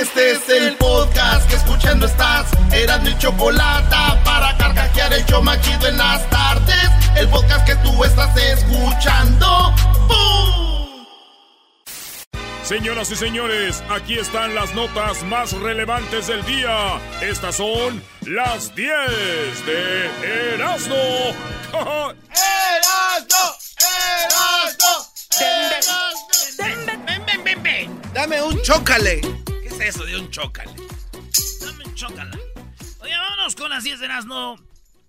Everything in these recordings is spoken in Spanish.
Este es el podcast que escuchando estás. Eran mi chocolate para carcajear el show machido en las tardes. El podcast que tú estás escuchando. ¡Bum! Señoras y señores, aquí están las notas más relevantes del día. Estas son las 10 de Erasmo. ¡Erasmo! ¡Erasmo! Ven, ven, ven, ven. Dame un chócale. ¿Qué es eso de un chócale? Dame un chócala. Oye, vámonos con las 10 de Erasmo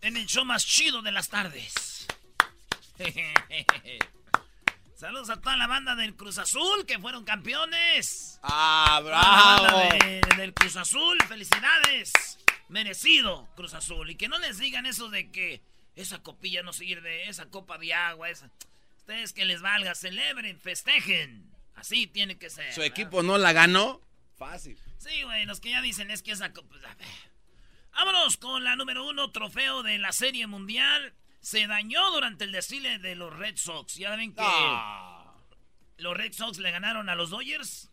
en el show más chido de las tardes. Saludos a toda la banda del Cruz Azul que fueron campeones. Ah, Toda la bravo. banda de- del Cruz Azul, felicidades. Merecido, Cruz Azul. Y que no les digan eso de que esa copilla no sirve, esa copa de agua, esa. Ustedes que les valga, celebren, festejen. Así tiene que ser. Su ¿verdad? equipo no la ganó. Fácil. Sí, güey, los que ya dicen es que esa pues, a ver. Vámonos con la número uno, trofeo de la Serie Mundial. Se dañó durante el desfile de los Red Sox. Ya ven que Ah. los Red Sox le ganaron a los Dodgers.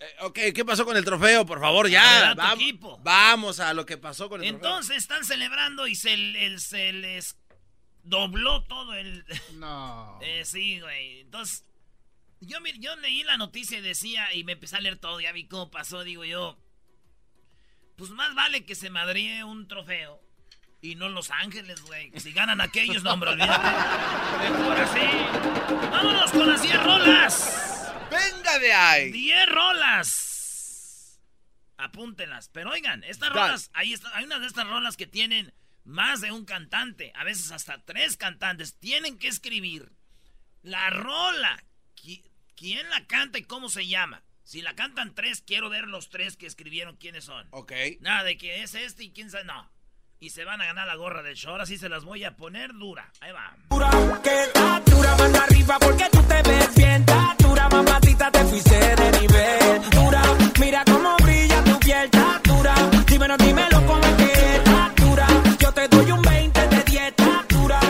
Eh, ok, ¿qué pasó con el trofeo? Por favor, ya. a tu Vam- equipo. Vamos a lo que pasó con el Entonces están celebrando y se, el- se les dobló todo el... No. Eh, sí, güey. Entonces, yo, yo leí la noticia y decía, y me empecé a leer todo, ya vi cómo pasó, digo yo. Pues más vale que se madríe un trofeo. Y no Los Ángeles, güey. Si ganan aquellos, no, hombre, olvídate. Mejor así. Vámonos con las 10 rolas. Venga de ahí. 10 rolas. Apúntenlas. Pero oigan, estas Dale. rolas, ahí está, hay unas de estas rolas que tienen más de un cantante, a veces hasta tres cantantes. Tienen que escribir la rola. Qui- ¿Quién la canta y cómo se llama? Si la cantan tres, quiero ver los tres que escribieron quiénes son. Ok. Nada de que es este y quién sabe, no. Y se van a ganar la gorra del show. Ahora sí se las voy a poner dura. Ahí va. que dura mano arriba porque tú te ves bien dura mamacita te fuiste de nivel dura mira cómo brilla tu piel dura dímelo dímelo cómo es que es dura yo te doy un 20 de dieta dura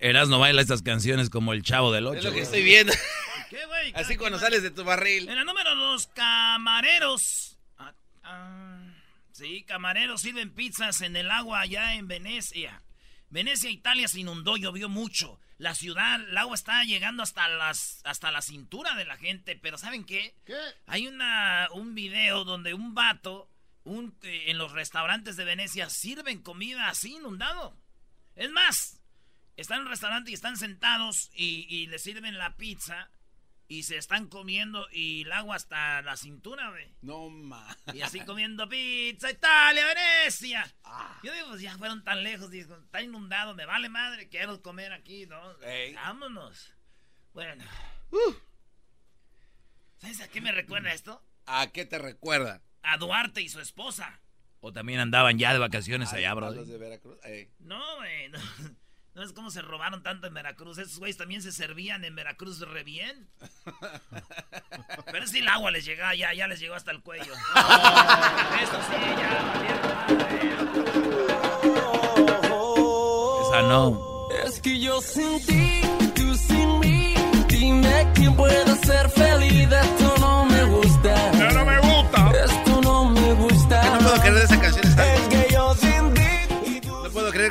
Eras no baila estas canciones como el chavo del 8. Es lo que estoy viendo. ¿Qué, güey? Así cuando sales de tu barril. En la número dos, camareros. Ah, ah, sí, camareros sirven pizzas en el agua allá en Venecia. Venecia, Italia se inundó, llovió mucho. La ciudad, el agua está llegando hasta las hasta la cintura de la gente. Pero ¿saben qué? ¿Qué? Hay una un video donde un vato un, eh, en los restaurantes de Venecia sirven comida así inundado. Es más, están en un restaurante y están sentados y, y le sirven la pizza y se están comiendo y el agua hasta la cintura, güey. No ma. Y así comiendo pizza, Italia, Venecia. Yo digo, pues ya fueron tan lejos, digo, está inundado, me vale madre, quiero comer aquí, ¿no? Ey. Vámonos. Bueno. ¿Sabes a qué me recuerda esto? ¿A qué te recuerda? A Duarte y su esposa. O también andaban ya de vacaciones allá, ¿A bro. los de Veracruz? Ey. No, güey, no. No es como se robaron tanto en Veracruz. Esos güeyes también se servían en Veracruz re bien. Pero sí el agua les llegaba, ya, ya les llegó hasta el cuello. Eso sí, ya, Esa no. es que yo sin ti tú sin mí dime quién puede ser feliz esto no me gusta ¡Ya no me gusta!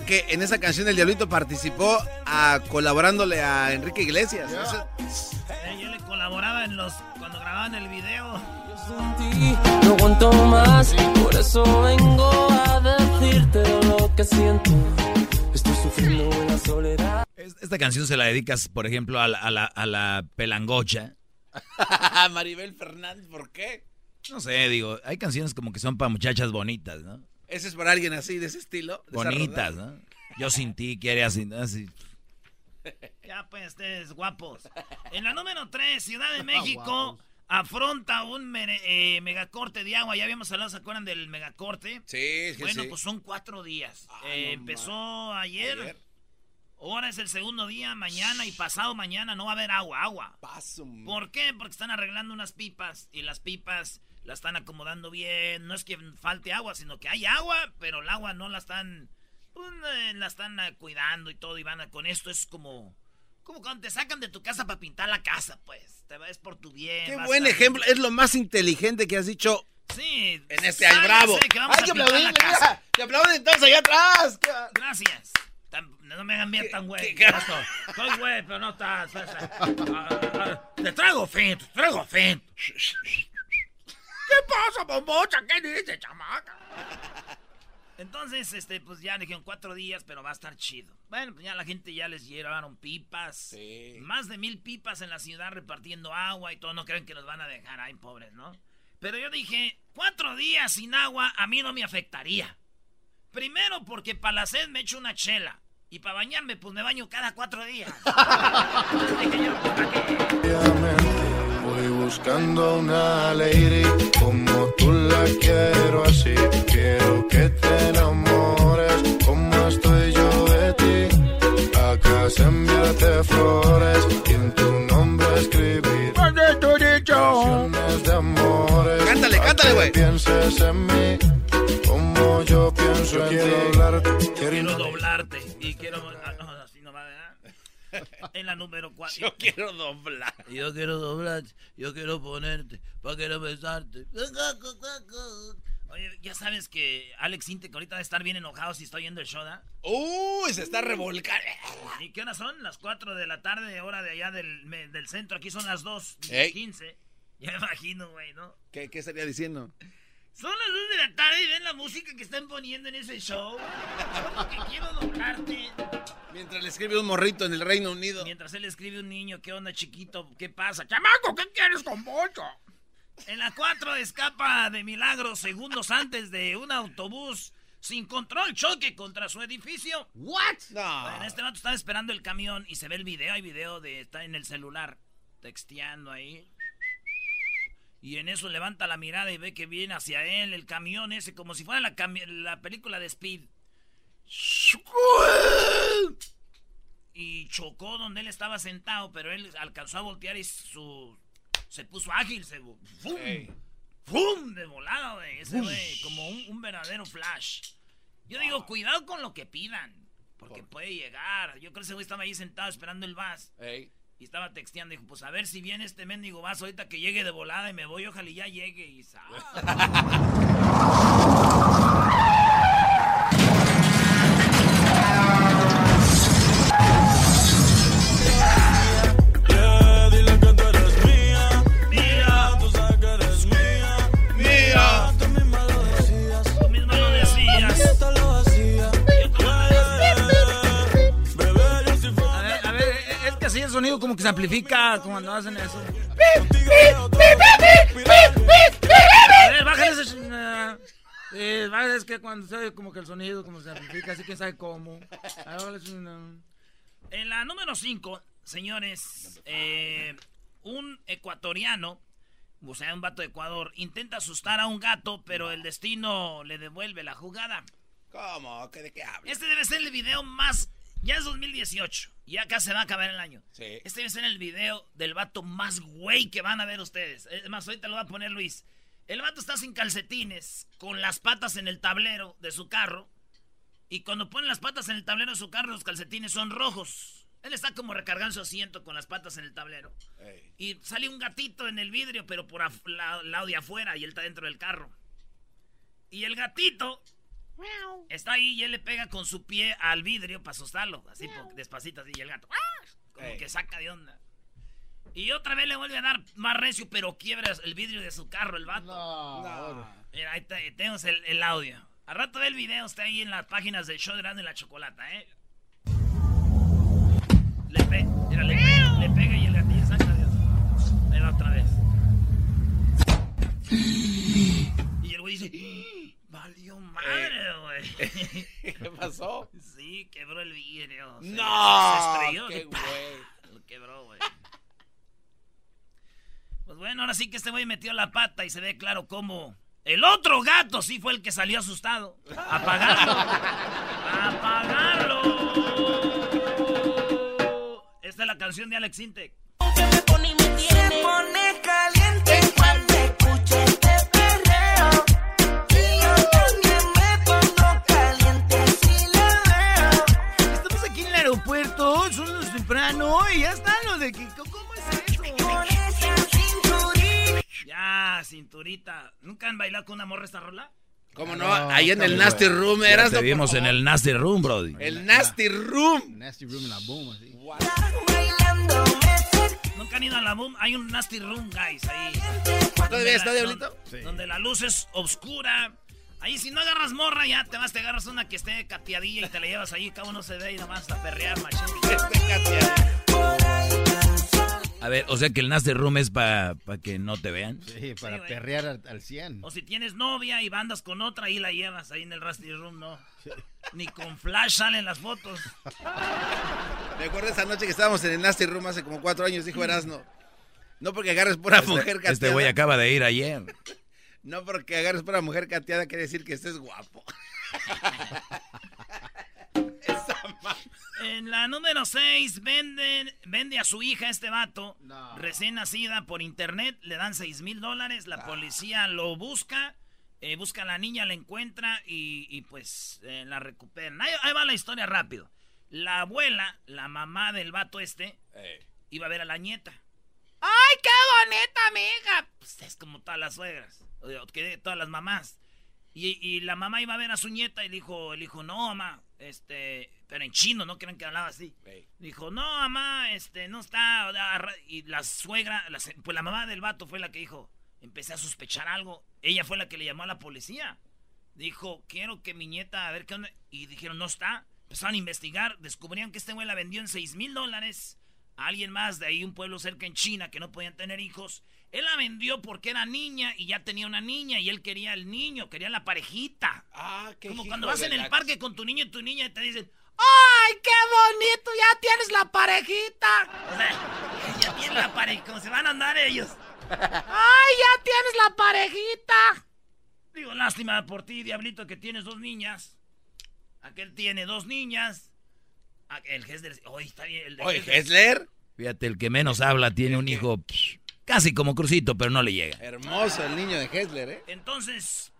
Que en esa canción el Diablito participó a, colaborándole a Enrique Iglesias. Eso- Eh, yo le colaboraba en los cuando grababan el video. No aguanto más, por eso vengo a decirte lo que siento. Estoy sufriendo en la soledad. Esta canción se la dedicas, por ejemplo, a la, a la, a la pelangocha. Maribel Fernández, ¿por qué? No sé, digo, hay canciones como que son para muchachas bonitas, ¿no? Ese es para alguien así, de ese estilo. de Bonitas. ¿no? Yo sin ti, quiere así, así. Ya pues, ustedes guapos. En la número 3, Ciudad de México afronta un eh, megacorte de agua. Ya habíamos hablado, ¿se acuerdan del megacorte? Sí, es que Bueno, sí. pues son cuatro días. Ah, Eh, no empezó ayer, Ayer. ahora es el segundo día, mañana y pasado mañana no va a haber agua, agua. Paso. ¿Por qué? Porque están arreglando unas pipas y las pipas las están acomodando bien. No es que falte agua, sino que hay agua, pero el agua no la están, pues, eh, la están eh, cuidando y todo. Y van a- con esto es como, como cuando te sacan de tu casa para pintar la casa, pues. Te ves por tu bien. Qué vas buen a- ejemplo. Es lo más inteligente que has dicho Sí. en este sálganse, Bravo. que vamos Hay a que aplaudir. la casa. Te aplauden entonces allá atrás. ¿Qué- Gracias. Tan- no me hagan bien tan güey. Estoy güey, pero no estás. Ah, ah, ah, Te traigo fin, te traigo fin. ¿Qué pasa, bombocha? ¿Qué dice, chamaca? Entonces, este, pues ya dijeron cuatro días, pero va a estar chido. Bueno, pues ya la gente ya les llevaron pipas. Sí. Más de mil pipas en la ciudad repartiendo agua y todo. No creen que los van a dejar ahí, pobres, ¿no? Pero yo dije, cuatro días sin agua a mí no me afectaría. Primero porque para la sed me echo una chela. Y para bañarme, pues me baño cada cuatro días. Dije yo, ¿para qué? Buscando una lady como tú la quiero así. Quiero que te enamores como estoy yo de ti. Acá se enviarte flores y en tu nombre escribir canciones de amores. Cántale, cántale, güey. Pienses en mí como yo pienso en quiero ti. Quiero hablarte, quiero doblarte. Y quiero... ah, no, así no va, ¿verdad? En la número cuatro. Yo quiero doblar. Yo quiero doblarte, yo quiero ponerte, pa' quiero besarte. Oye, ya sabes que Alex Intec ahorita va a estar bien enojado si estoy yendo el show, ¿da? Uy, se está revolcando. ¿Y qué hora son? Las 4 de la tarde, hora de allá del, me- del centro. Aquí son las 2, Ey. 15. Ya me imagino, güey, ¿no? ¿Qué, ¿Qué estaría diciendo? Son las 2 de la tarde y ven la música que están poniendo en ese show. ¿Cómo que quiero doblarte? Mientras le escribe un morrito en el Reino Unido. Mientras él escribe un niño, ¿qué onda, chiquito? ¿Qué pasa? ¡Chamaco, ¿qué quieres con bollo? En la 4 escapa de milagro segundos antes de un autobús sin control choque contra su edificio. ¿What? No. Bueno, este vato estaba esperando el camión y se ve el video. Hay video de está en el celular texteando ahí. Y en eso levanta la mirada y ve que viene hacia él el camión ese, como si fuera la, la película de Speed. Y chocó donde él estaba sentado, pero él alcanzó a voltear y su se puso ágil, se ¡fum! Ey. ¡Fum! De volada, güey. Ese güey, como un, un verdadero flash. Yo digo, cuidado con lo que pidan. Porque puede llegar. Yo creo que ese güey estaba ahí sentado esperando el vas. Ey. Y estaba texteando. Dijo, pues a ver si viene este mendigo vas ahorita que llegue de volada y me voy. Ojalá y ya llegue. Y es que así el sonido como que se amplifica cuando hacen eso. A ver, bájale ese... eh, es que cuando se oye como que el sonido como se amplifica, así que sabe cómo. Ese-. En la número 5, señores, eh, un ecuatoriano, o sea, un vato de Ecuador, intenta asustar a un gato, pero el destino le devuelve la jugada. ¿Cómo? ¿Qué, ¿De qué hablas? Este debe ser el video más... Ya es 2018, ya acá se va a acabar el año. Sí. Este debe ser el video del vato más güey que van a ver ustedes. Es más, ahorita lo va a poner Luis. El vato está sin calcetines, con las patas en el tablero de su carro. Y cuando pone las patas en el tablero de su carro, los calcetines son rojos. Él está como recargando su asiento con las patas en el tablero. Y sale un gatito en el vidrio, pero por la- lado de afuera, y él está dentro del carro. Y el gatito está ahí y él le pega con su pie al vidrio para asustarlo, así despacito, así, y el gato ¡ah! como Ey. que saca de onda. Y otra vez le vuelve a dar más recio, pero quiebra el vidrio de su carro, el vato. No. Mira, ahí te- tenemos el, el audio. Al rato ve el video, está ahí en las páginas del show de Grande y la Chocolata, ¿eh? Le, pe mira, le, pe- le pega y el gatillo saca Dios. Ahí va otra vez. Y el güey dice, "¡Ah! Madre, güey. ¿Qué pasó? Sí, quebró el vidrio. Se- No, Se estrelló. qué güey. Lo quebró, güey. Pues bueno, ahora sí que este güey metió la pata y se ve claro cómo el otro gato sí fue el que salió asustado. A pagarlo. A pagarlo. Esta es la canción de Alex Intec. Se pone caliente temprano y ya están los de Kiko. ¿Cómo es eso? Con esa cinturita. Ya, cinturita. ¿Nunca han bailado con una morra esta rola? ¿Cómo no? Ahí en el Nasty Room eras. te vimos en el Nasty Room, Brody. El Nasty Room. Nasty Room en la boom, así. Nunca han ido a la boom. Hay un nasty room, guys, ahí. ¿Todavía está, Diablito? don- Donde la luz es oscura. Ahí si no agarras morra, ya te vas, te agarras una que esté cateadilla y te la llevas ahí, cada uno se ve y nomás a perrear, machín. A ver, o sea que el Nasty Room es para que no te vean. Sí, para güey. perrear al, al 100. O si tienes novia y bandas con otra, ahí la llevas, ahí en el Rusty Room, no. Ni con flash salen las fotos. Me acuerdo esa noche que estábamos en el Nasty Room hace como cuatro años, dijo Erasno. No porque agarres pura mujer cateada. Este güey acaba de ir ayer. No porque agarres pura mujer cateada quiere decir que estés guapo. En la número 6, venden, vende a su hija este vato, recién nacida por internet, le dan 6 mil dólares, la policía lo busca, eh, busca a la niña, la encuentra y, y, pues eh, la recuperan. Ahí, ahí va la historia rápido. La abuela, la mamá del vato este, iba a ver a la nieta. ¡Ay, qué bonita, mi hija! Pues es como todas las suegras, o que todas las mamás. Y, y la mamá iba a ver a su nieta y dijo, el hijo, no, mamá, este, pero en chino, no crean que hablaba así. Dijo, no, mamá, este, no está. agarra-". Y la suegra, la pues la mamá del vato fue la que dijo, empecé a sospechar algo. Ella fue la que le llamó a la policía. Dijo, quiero que mi nieta, a ver qué onda. Y dijeron, no está. Empezaron a investigar, descubrían que este güey la vendió en 6 mil dólares a alguien más de ahí, un pueblo cerca en China, que no podían tener hijos. Él la vendió porque era niña y ya tenía una niña y él quería el niño, quería la parejita. Ah, qué Como cuando vas en el parque con tu niño y tu niña y te dicen, ¡Ay, qué bonito! ¡Ya tienes la parejita! O sea, ya tienen la parejita, como se van a andar ellos. ¡Ay, ya tienes la parejita! Digo, lástima por ti, diablito, que tienes dos niñas. Aquel tiene dos niñas. Ah, El Hessler, oye, está bien. El de Oye, Hessler. Fíjate, el que menos habla tiene un hijo psh, casi como Crucito, pero no le llega. Hermoso el niño de Hessler, ¿eh? Entonces,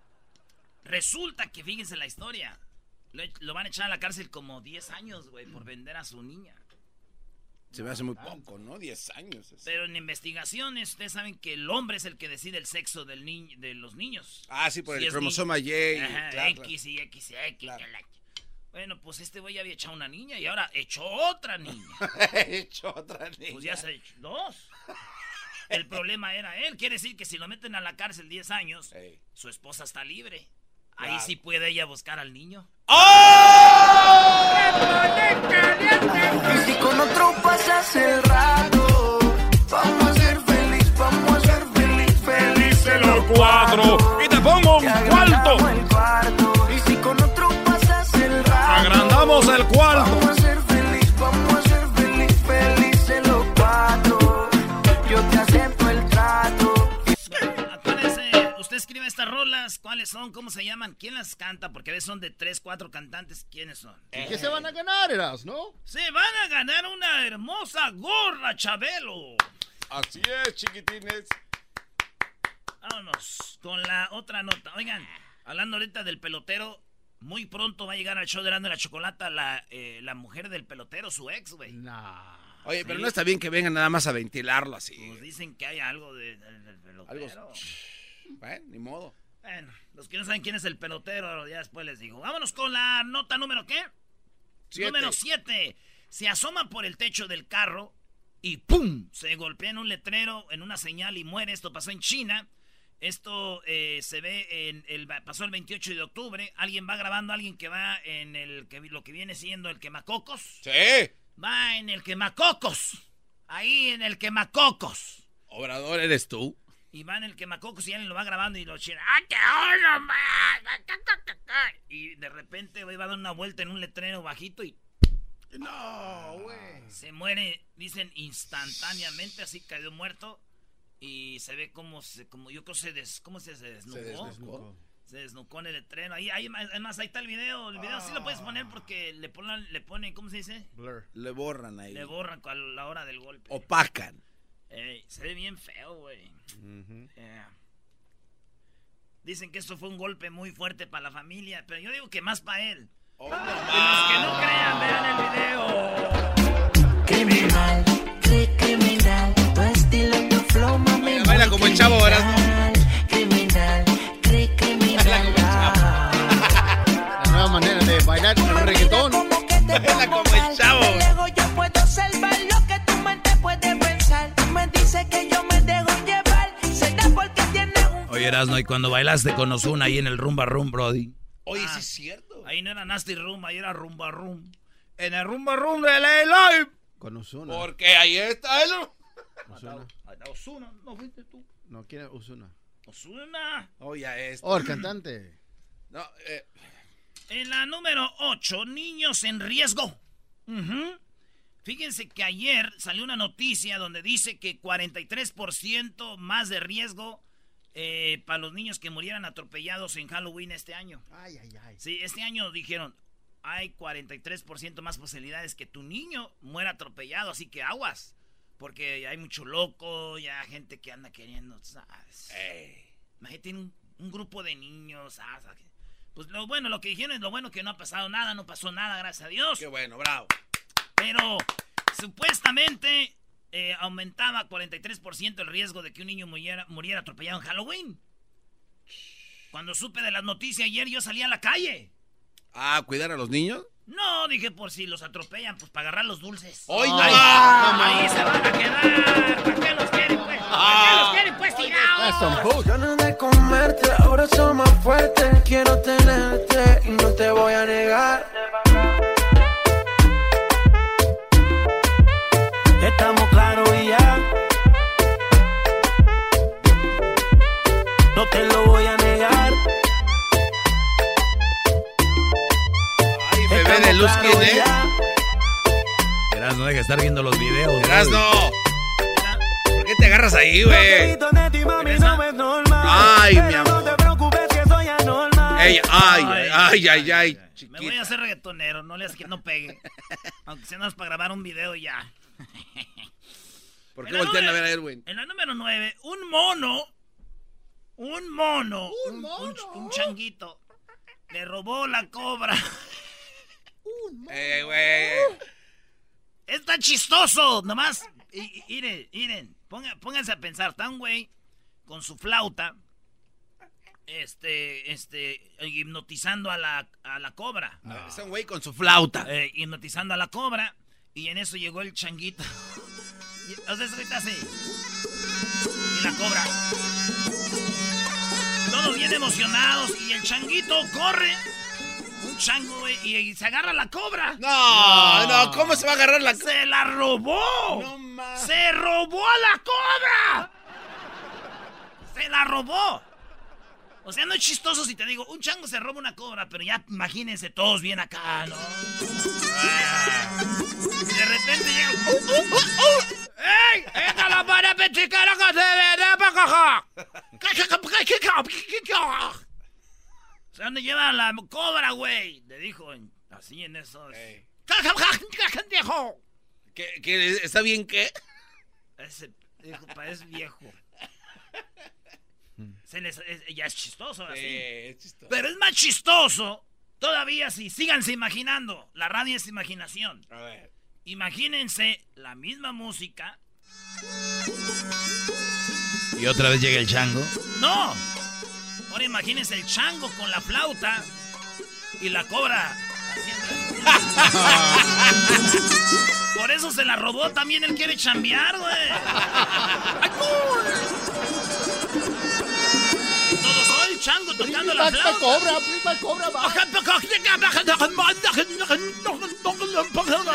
resulta que fíjense la historia. Lo, lo van a echar a la cárcel como 10 años, güey, por vender a su niña. Se me hace muy poco, ¿no? 10 años. Pero en investigaciones, ustedes saben que el hombre es el que decide el sexo del ni- de los niños. Ah, sí, por Si el cromosoma Y. Ajá, claro, X y X y X. que la- Bueno, pues este güey ya había echado una niña y ahora echó otra niña. He hecho otra niña. Pues ya se echó dos. El problema era él. Quiere decir que si lo meten a la cárcel 10 años, Ey. su esposa está libre. Ahí Claro. sí puede ella buscar al niño. Y si con otro pasas el rato, vamos a ser feliz, vamos a ser feliz, felices los cuatro. Y te pongo un cuarto. Cuarto. Vamos a ser feliz, vamos a ser feliz, felices los cuatro. Yo te acepto el trato. Acuérdense, usted escribe estas rolas, ¿cuáles son? ¿Cómo se llaman? ¿Quién las canta? Porque a veces son de tres, cuatro cantantes. ¿Quiénes son? ¿Y qué se van a ganar, Eras, no? Se van a ganar una hermosa gorra, Chabelo. Así es, chiquitines. Vámonos con la otra nota. Oigan, hablando ahorita del pelotero, muy pronto va a llegar al show de Grande la Chocolata la, eh, la mujer del pelotero, su ex, güey. Nah. Oye, pero no está bien que vengan nada más a ventilarlo así. Pues dicen que hay algo de- de- del pelotero. Algo- Bueno, ni modo. Bueno, los que no saben quién es el pelotero, ya después les digo. Vámonos con la nota número qué? Siete. Número 7. Se asoma por el techo del carro y ¡pum! Se golpea en un letrero, en una señal y muere. Esto pasó en China. Esto eh, se ve en el pasó el 28 de octubre. Alguien va grabando, alguien que va en el que lo que viene siendo el quemacocos. Sí. Va en el quemacocos. Ahí en el quemacocos. Obrador eres tú. Y va en el quemacocos y alguien lo va grabando y lo chira. Y de repente va a dar una vuelta en un letrero bajito y No, güey. se muere, dicen instantáneamente, así cayó muerto. Y se ve como se, como yo creo se des, ¿cómo se, se desnucó? Se desnucó. Se desnucó en el letrero. Ahí, ahí, además, ahí está el video. El video sí lo puedes poner porque le ponen, le ponen, ¿cómo se dice? Blur. Le borran ahí. Le borran a la hora del golpe. Opacan. Se ve bien feo, güey. Yeah. Dicen que esto fue un golpe muy fuerte para la familia, pero yo digo que más para él. Oh, Y los que no crean, vean el video. Criminal, como el chavo, ¿verdad? Criminal, cri- criminal. La nueva manera de bailar el reggaetón. Baila como el chavo. Luego yo puedo observar lo que tu mente puede pensar. Me dices que yo me dejo llevar. Será porque tienes un Oye, Erasno, y cuando bailaste con Ozuna ahí en el Rumba Room, Brody. Oye, Ah. sí es cierto. Ahí no era Nasty Room, ahí era Rumba Room. En el Rumba Room de LA Live. Con Usuna. Porque ahí está él. Osuna. Osuna, no fuiste tú. No quiere Usuna. Osuna. Oh, ya es. Oh, el cantante. No, eh, En la número 8, niños en riesgo. Fíjense que ayer salió una noticia donde dice que 43% más de riesgo eh, para los niños que murieran atropellados en Halloween este año. Ay, ay, ay. Sí, este año dijeron, hay 43% más posibilidades que tu niño muera atropellado, así que aguas. Porque hay mucho loco, ya gente que anda queriendo, ¿sabes? Imagínate un, un grupo de niños, ¿sabes? Pues lo bueno, lo que dijeron es lo bueno que no ha pasado nada, no pasó nada, gracias a Dios. qué bueno, bravo. Pero supuestamente eh, aumentaba 43% el riesgo de que un niño muriera, muriera atropellado en Halloween. Cuando supe de las noticias ayer, yo salí a la calle. Ah, cuidar a los niños. No, dije por si los atropellan, pues para agarrar los dulces. ¡Ay, no! Ahí, Ah. ahí se van a quedar. ¿Para qué los quieren, pues? ¿Para qué los quieren, pues, tirados? Ganas de comerte, ahora soy más fuerte. Quiero tenerte y no te voy a negar. De luz, ¿quién es? Erasno, deja de estar viendo los videos. Brody. Erasno. ¿Por qué te agarras ahí, güey? de ti, mami, no es normal. Ay, mi No amor. te preocupes que soy anormal. Ey, ay, ay, ay, ay, Me voy a hacer reggaetonero, no le hagas que no pegue. Aunque sea nada para grabar un video ya. ¿Por qué voltean a ver a Edwin? En la número 9, un mono. Un mono. Un, un- un changuito. Le robó la cobra. Eh, güey. Está chistoso. Nomás. Miren, miren. pónganse a pensar. Está un güey con su flauta. Este, este, hipnotizando a la, a la cobra. Es un güey con su flauta. Eh, hipnotizando a la cobra. Y en eso llegó el changuito. O sea, eso ahorita así. Y la cobra. Todos bien emocionados. Y el changuito corre. Chango, güey. Y, y se agarra la cobra. No, no, ¿cómo se va a agarrar la ¡Se la robó! No mames. ¡Se robó a la cobra! ¡Se la robó! O sea, no es chistoso si te digo, un chango se roba una cobra, pero ya imagínense todos bien acá, ¿no? Ah. De repente llega. ¡Uh, uh, uh! ¡Ey! ¡Esta la para pechicana que se ve de pa' caja! ¿Dónde lleva la cobra, güey? Le dijo en- así en esos. Ey. ¡Viejo! ¿Qué, qué, ¿Está bien qué? Ese dijo, parece viejo. Se les- es- ya es chistoso así. Eh, es chistoso. Pero es más chistoso todavía si síganse imaginando. La radio es imaginación. A ver. Imagínense la misma música. Y otra vez llega el chango. ¡No! Ahora imagínense el chango con la flauta y la cobra. Por eso se la robó, también él quiere chambear, güey. Todo soy chango tocando la flauta. cobra, prima cobra.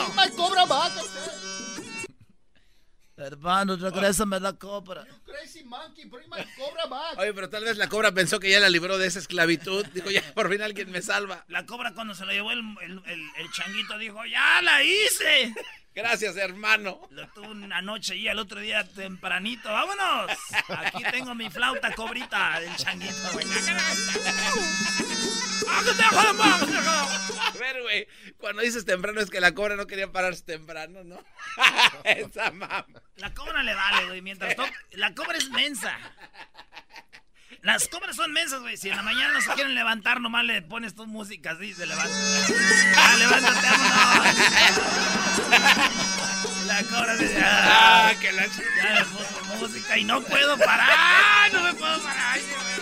Prima cobra más. Hermano, regrésame la cobra. Crazy monkey, prima cobra más. Oye, pero tal vez la cobra pensó que ya la libró de esa esclavitud. Dijo, ya por fin alguien me salva. La cobra cuando se la llevó el, el, el- el changuito dijo, ¡ya la hice! Gracias, hermano. Lo tuve una noche y al otro día tempranito. ¡Vámonos! Aquí tengo mi flauta cobrita del changuito. A ver, güey, cuando dices temprano es que la cobra no quería pararse temprano, ¿no? Esa mamá. La cobra le vale, güey. Mientras to- La cobra es mensa. Las cobras son mensas, güey. Si en la mañana no se quieren levantar, nomás le pones tu música así, se levanta. Ah, levántate, vámonos. La cobra dice, ah, Ah, que la puso música y no puedo parar, no me puedo parar. It's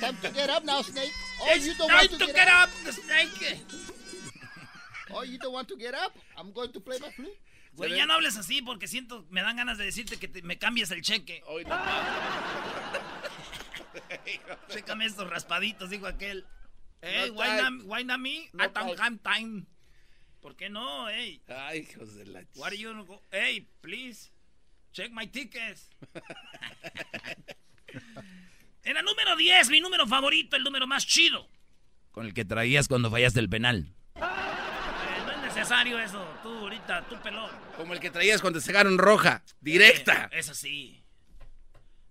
time to get up now, Snake. Oh, It's you don't time want to to get get up, up. snake. Oh, you don't want to get up. I'm going to play my flute. Güey, ya no hables así porque siento, me dan ganas de decirte que te- me cambies el cheque. Hoy no. Chécame estos raspaditos, dijo aquel. Ey, No why time. not, why not me? No I don't time. have time. ¿Por qué no, ey? Ay, hijos de la... ch- What are you go- Hey, please, check my tickets. En la número 10, mi número favorito, el número más chido. Con el que traías cuando fallaste el penal. Eh, no es necesario eso, tú ahorita, tú pelón. Como el que traías cuando sacaron roja, directa. Eh, eso sí.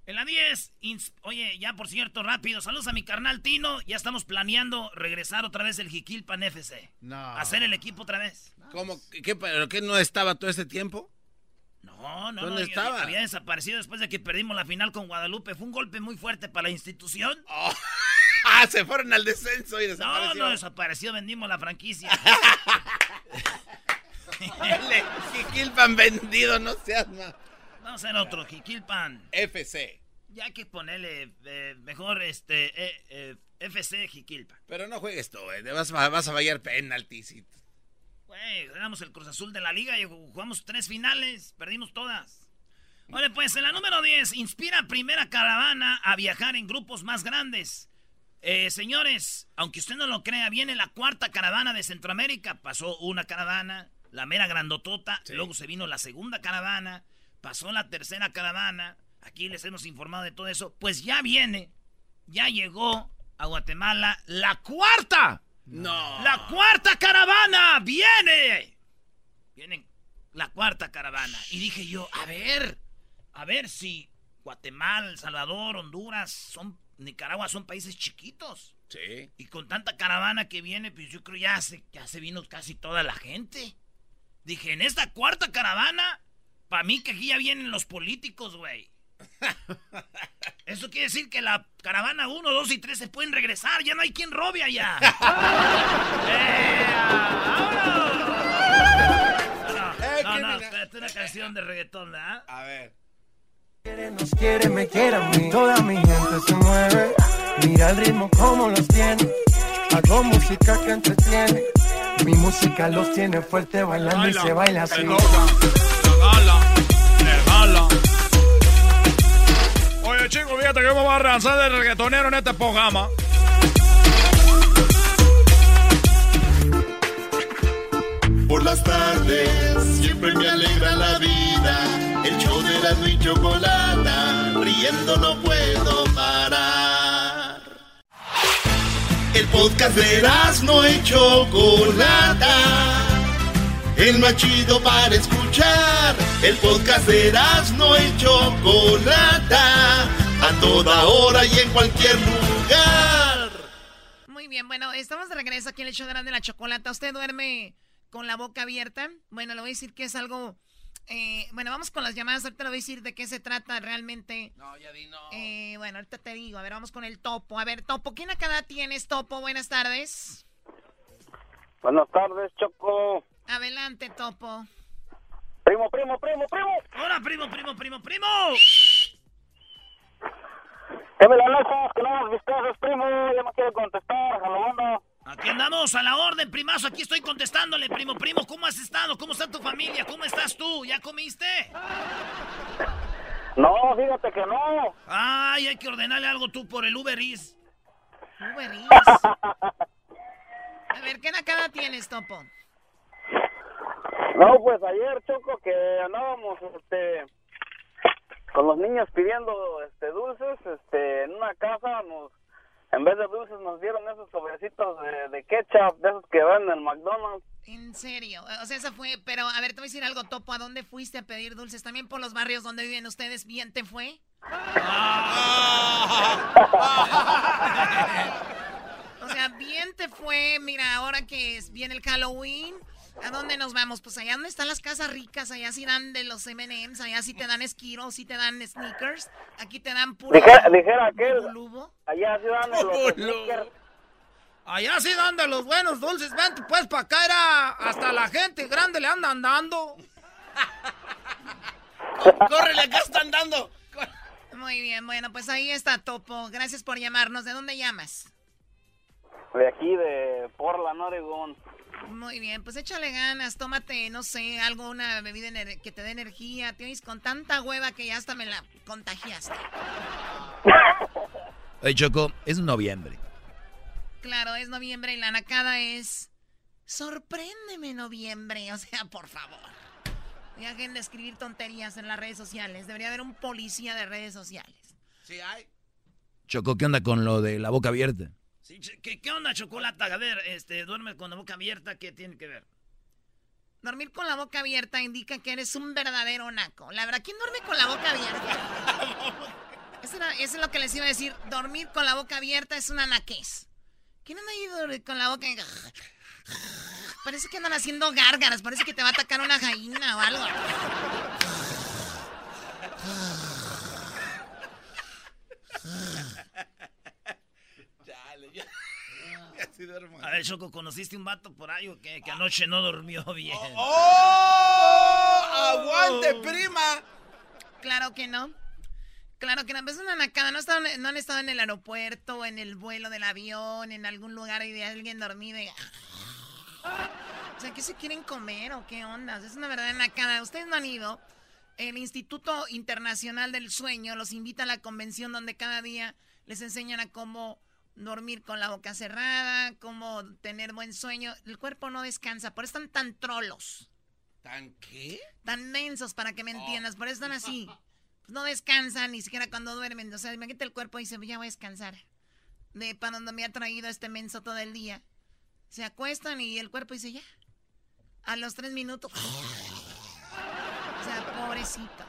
En la 10, ins- oye, ya por cierto, rápido, saludos a mi carnal Tino. Ya estamos planeando regresar otra vez el Jiquilpan FC. No. Hacer el equipo otra vez. ¿Cómo? ¿Qué, pero qué no estaba todo este tiempo? No, no, ¿Dónde no. estaba? Había desaparecido después de que perdimos la final con Guadalupe. Fue un golpe muy fuerte para la institución. Oh. Ah, se fueron al descenso y No, desapareció. no desapareció, vendimos la franquicia. Jiquilpan vendido, no seas más. Vamos a hacer otro, Jiquilpan. FC. Ya que ponerle eh, mejor este eh, eh, FC Jiquilpan. Pero no juegues tú, eh. Vas, a- vas a fallar penaltis. y- éramos el Cruz Azul de la liga y jugamos tres finales, perdimos todas. Vale, pues en la número 10, inspira primera caravana a viajar en grupos más grandes. Eh, señores, aunque usted no lo crea, viene la cuarta caravana de Centroamérica. Pasó una caravana, la mera grandotota, luego se vino la segunda caravana, pasó la tercera caravana. Aquí les hemos informado de todo eso. Pues ya viene, ya llegó a Guatemala la cuarta. No. La cuarta caravana viene. Viene la cuarta caravana. Y dije yo, a ver, a ver si Guatemala, El Salvador, Honduras, son Nicaragua son países chiquitos. Sí. Y con tanta caravana que viene, pues yo creo ya se, ya se vino casi toda la gente. Dije, en esta cuarta caravana, para mí que aquí ya vienen los políticos, güey. Eso quiere decir que la caravana 1, 2 y 3 se pueden regresar. Ya no hay quien robe allá. ¡Eh, vámonos! No, no, espérate, una canción de reggaetón, ¿verdad? A ver. Nos quiere, me quiere a mí. Toda mi gente se mueve. Mira el ritmo como los tiene. Hago música que entretiene. Mi música los tiene fuerte bailando y se baila así. Chicos, fíjate que vamos a lanzar de reggaetonero en este programa. Por las tardes siempre me alegra la vida. El show de la y chocolata, riendo no puedo parar. El podcast de no y chocolata. El más chido para escuchar. El podcast de no y chocolata. A toda hora y en cualquier lugar. Muy bien, bueno, estamos de regreso aquí en el show de la, de la chocolata. ¿Usted duerme con la boca abierta? Bueno, le voy a decir que es algo... eh, bueno, vamos con las llamadas. Ahorita le voy a decir de qué se trata realmente. No, ya di no. Eh, bueno, ahorita te digo. A ver, vamos con el topo. A ver, topo, ¿qué edad tienes, topo? Buenas tardes. Buenas tardes, Choco. Adelante, topo. Primo, primo, primo, primo. Hola, primo, primo, primo, primo. ¿Qué me la lanzas? Que no hagas vistazos, primo. Ya no quiero contestar. A la onda. Aquí andamos a la orden, primazo. Aquí estoy contestándole, primo, primo. ¿Cómo has estado? ¿Cómo está tu familia? ¿Cómo estás tú? ¿Ya comiste? No, fíjate que no. Ay, hay que ordenarle algo tú por el Uber Eats. Uber Eats. A ver, ¿qué nacada tienes, Topo? No, pues ayer, Choco, que andábamos, este, con los niños pidiendo, este, dulces, este, en una casa nos, en vez de dulces nos dieron esos sobrecitos de, de ketchup, de esos que van en el McDonald's. En serio, o sea, esa fue, pero a ver, te voy a decir algo, Topo, ¿a dónde fuiste a pedir dulces? ¿También por los barrios donde viven ustedes? ¿Bien te fue? O sea, bien te fue, mira, ahora que es, viene el Halloween, ¿a dónde nos vamos? Pues allá donde están las casas ricas, allá sí dan de los M&M's, allá sí te dan esquiros, sí te dan sneakers, aquí te dan puro... Dijera, dijera aquel, bulubo. allá sí dan de los sneakers. Allá sí dan de los buenos dulces. Vente pues para acá, era hasta la gente grande le andan dando. ¡Córrele, acá están dando! Muy bien, bueno, pues ahí está Topo. Gracias por llamarnos. ¿De dónde llamas? De aquí, de Portland, Oregon. Muy bien, pues échale ganas, tómate, no sé, algo, una bebida que te dé energía. Te oís con tanta hueva que ya hasta me la contagiaste. Oye, Choco, es noviembre. Claro, es noviembre y la nacada es... Sorpréndeme noviembre, o sea, por favor. Dejen de escribir tonterías en las redes sociales. Debería haber un policía de redes sociales. Sí, hay. Choco, ¿qué onda con lo de la boca abierta? Sí, ¿qué, ¿Qué onda, chocolate? A ver, este, duerme con la boca abierta, ¿qué tiene que ver? Dormir con la boca abierta indica que eres un verdadero naco. La verdad, ¿quién duerme con la boca abierta? Eso, era- eso es lo que les iba a decir. Dormir con la boca abierta es una naquez. ¿Quién anda ahí con la boca? Parece que andan haciendo gárgaras. Parece que te va a atacar una gallina o algo. Así duermo. A ver, Choco, ¿conociste un vato por ahí o qué? Que anoche no durmió bien. ¡Oh! ¡Aguante, prima! Claro que no. Claro que no. Es una nacada. No, estaban- no han estado en el aeropuerto, en el vuelo del avión, en algún lugar y de alguien dormido. y- O sea, ¿qué se quieren comer o qué ondas? Es una verdadera nacada. Ustedes no han ido. El Instituto Internacional del Sueño los invita a la convención donde cada día les enseñan a cómo dormir con la boca cerrada, cómo tener buen sueño. El cuerpo no descansa. Por eso están tan trolos. ¿Tan qué? Tan mensos para que me entiendas. Por eso están así. Pues no descansan ni siquiera cuando duermen. O sea, imagínate el cuerpo y dice, ya voy a descansar. De para donde me ha traído este menso todo el día. Se acuestan y el cuerpo dice, ya. A los tres minutos. O sea, pobrecito.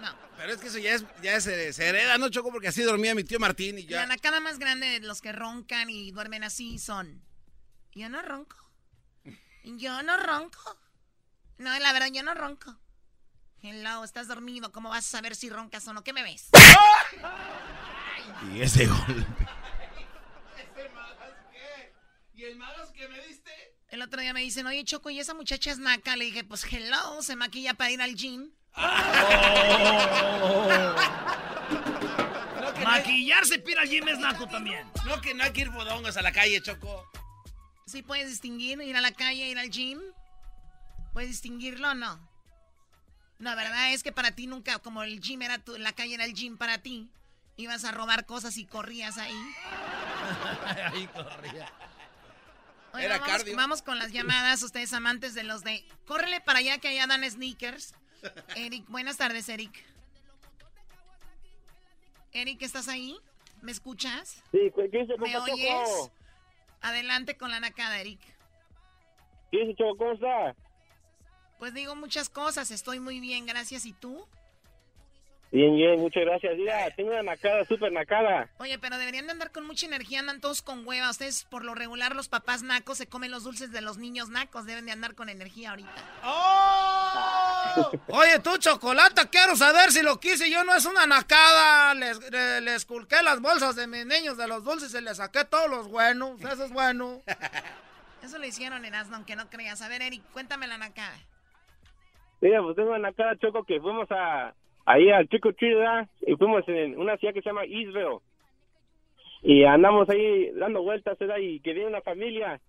No. Pero es que eso ya es, ya es, eh, se hereda, ¿no, Choco? Porque así dormía mi tío Martín y La ya. nacada más grande de los que roncan y duermen así son. Yo no ronco. Yo no ronco. No, la verdad, yo no ronco. Hello, estás dormido. ¿Cómo vas a saber si roncas o no? ¿Qué me ves? Y ese golpe. ¿Y el magas que me diste? El otro día me dicen, oye, Choco, ¿y esa muchacha es naca? Le dije, pues hello, se maquilla para ir al gym. No, que Maquillarse, pira Jim es naco también. No, que no hay que ir bodongos a la calle, Choco. ¿Sí puedes distinguir ir a la calle, ir al gym? ¿Puedes distinguirlo o no? No, verdad es que para ti nunca, como el gym era tu, la calle era el gym para ti, ibas a robar cosas y corrías ahí. Ahí corría. Oye, Era vamos, cardio. vamos con las llamadas, ustedes amantes de los de... Córrele para allá que allá dan sneakers. Eric, buenas tardes, Eric. Eric, ¿estás ahí? ¿Me escuchas? Sí, ¿qué dice, ¿Me oyes? Choco? Adelante con la nacada, Eric. ¿Qué dice, Choco? Pues digo muchas cosas, estoy muy bien, gracias. ¿Y tú? Bien, bien, muchas gracias. Mira, tengo una nacada, súper nacada. Oye, pero deberían de andar con mucha energía, andan todos con hueva. Ustedes, por lo regular, los papás nacos se comen los dulces de los niños nacos. Deben de andar con energía ahorita. ¡Oh! Oye, tú, Chocolata, quiero saber si lo quise yo no es una nacada. Les, le- les culqué las bolsas de mis niños de los dulces y les saqué todos los buenos. Eso es bueno. Eso lo hicieron en Asno, aunque no creas. A ver, Eric, cuéntame la nacada. Mira, pues tengo una nacada, Choco, que fuimos a ahí al Chico Tree, ¿verdad? Y fuimos en una ciudad que se llama Eastville. Y andamos ahí dando vueltas, ¿verdad? Y que viene una familia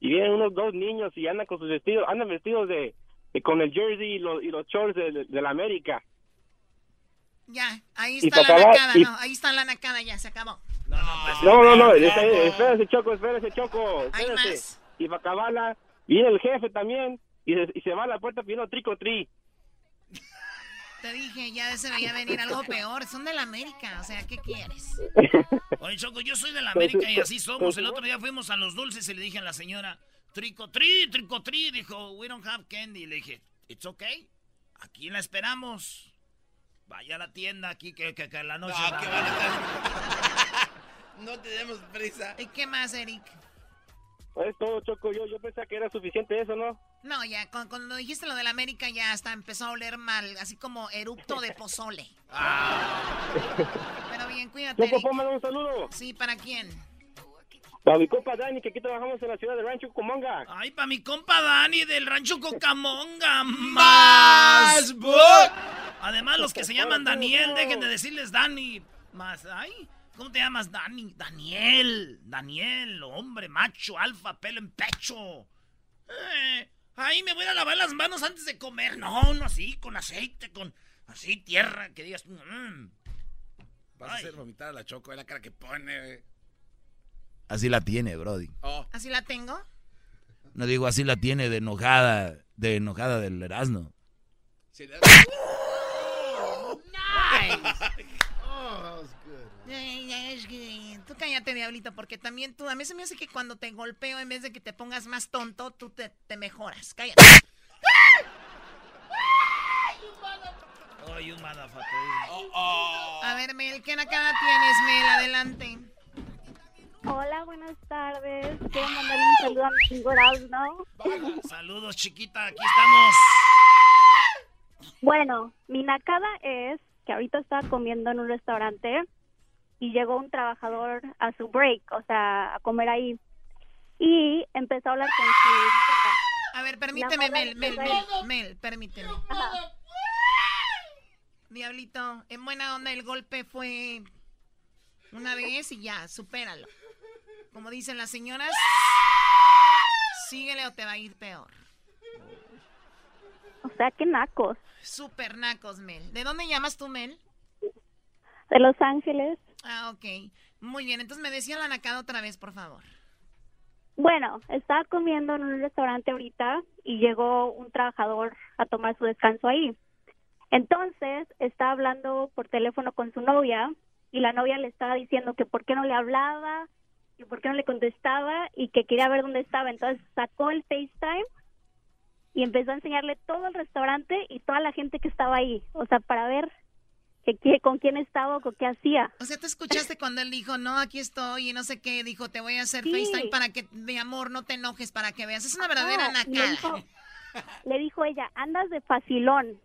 y vienen unos dos niños y andan con sus vestidos, andan vestidos de, de- con el jersey y los, y los shorts de, de la América. Ya, ahí Y está la para acabar, nacada, y- no, ahí está la nacada, ya, se acabó. No, no, no, espérese, espérese, Choco, espérese, Choco, Hay espérese. más. Y para acabarla, viene el jefe también y se, y se va a la puerta pidiendo trico tri. Te dije, ya se veía venir algo peor. Son de la América, o sea, ¿qué quieres? Oye, Choco, yo soy de la América y así somos. El otro día fuimos a los dulces y le dije a la señora, tricotri, tricotri. Dijo, we don't have candy. Le dije, it's okay. Aquí la esperamos. Vaya a la tienda aquí que, que, que la noche. No, que van No tenemos prisa. ¿Y qué más, Eric? Es todo, Choco, yo, yo pensaba que era suficiente eso, ¿no? No, ya, cu- cuando dijiste lo de la América ya hasta empezó a oler mal, así como erupto de pozole. Pero bien, cuídate, Choco, un saludo. Sí, ¿para quién? Para mi compa Dani, que aquí trabajamos en la ciudad de Rancho Cucamonga. Ay, para mi compa Dani del rancho Cocamonga. Más Además, los que se llaman Daniel, dejen de decirles Dani. Más, ay, ¿cómo te llamas Dani? Daniel. Daniel, hombre, macho, alfa, pelo en pecho. Eh, ay, me voy a lavar las manos antes de comer. No, no así, con aceite, con así, tierra, que digas. mm. Vas a hacer vomitar a la Choco, es la cara que pone. güey. Así la tiene, Brody. Oh. ¿Así la tengo? No digo así la tiene de enojada, de enojada del Erasmo. Sí, Ay, ay, es que- Tú cállate, diablito, porque también tú, a mí se me hace que cuando te golpeo, en vez de que te pongas más tonto, tú te, te mejoras. Cállate. Ay, you motherfucker. A ver, Mel, ¿qué nacada tienes, Mel? Adelante. Hola, buenas tardes. Quiero mandarle un saludo a mi amigo Erasmo. Saludos, chiquita, aquí estamos. Bueno, mi nacada es que ahorita estaba comiendo en un restaurante y llegó un trabajador a su break, o sea, a comer ahí. Y empezó a hablar con su... A ver, permíteme, Mel, Mel, Mel, permíteme. Diablito, en buena onda el golpe fue una vez y ya, supéralo. Como dicen las señoras, síguele o te va a ir peor. O sea, qué nacos. Super nacos, Mel. ¿De dónde llamas tú, Mel? De Los Ángeles. Ah, ok. Muy bien, entonces me decía la nacada otra vez, por favor. Bueno, estaba comiendo en un restaurante ahorita y llegó un trabajador a tomar su descanso ahí. Entonces, estaba hablando por teléfono con su novia y la novia le estaba diciendo que por qué no le hablaba, que por qué no le contestaba y que quería ver dónde estaba. Entonces, sacó el FaceTime y empezó a enseñarle todo el restaurante y toda la gente que estaba ahí, o sea, para ver que, que- con quién estaba o con qué hacía. O sea, ¿tú escuchaste cuando él dijo, no, aquí estoy y no sé qué? Dijo, te voy a hacer Sí. FaceTime para que, mi amor, no te enojes, para que veas. Es una verdadera Ah, le nacada. dijo- Le dijo ella, andas de facilón.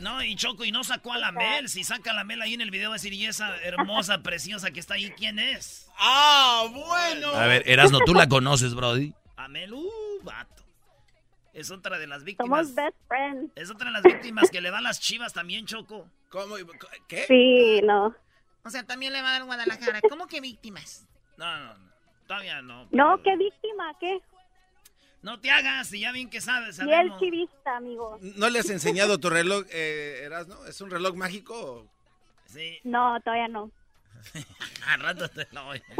No, y Choco, y no sacó a la Mel. Si saca a la Mel ahí en el video, va a decir, y esa hermosa, preciosa que está ahí, ¿quién es? ¡Ah, bueno! A ver, Erasmo, ¿tú la conoces, Brody? A Mel, uh, vato. Es otra de las víctimas. Somos best friends. Es otra de las víctimas que le van las chivas también, Choco. ¿Cómo? ¿Qué? Sí, no. O sea, también le va a dar Guadalajara. ¿Cómo que víctimas? No, no, no. Todavía no. No, qué víctima, qué. No te hagas, y ya bien que sabes, Y el chivista, amigo. ¿No le has enseñado tu reloj, eh, Erasmo? ¿Es un reloj mágico? o- Sí. No, todavía no. Al rato te lo voy.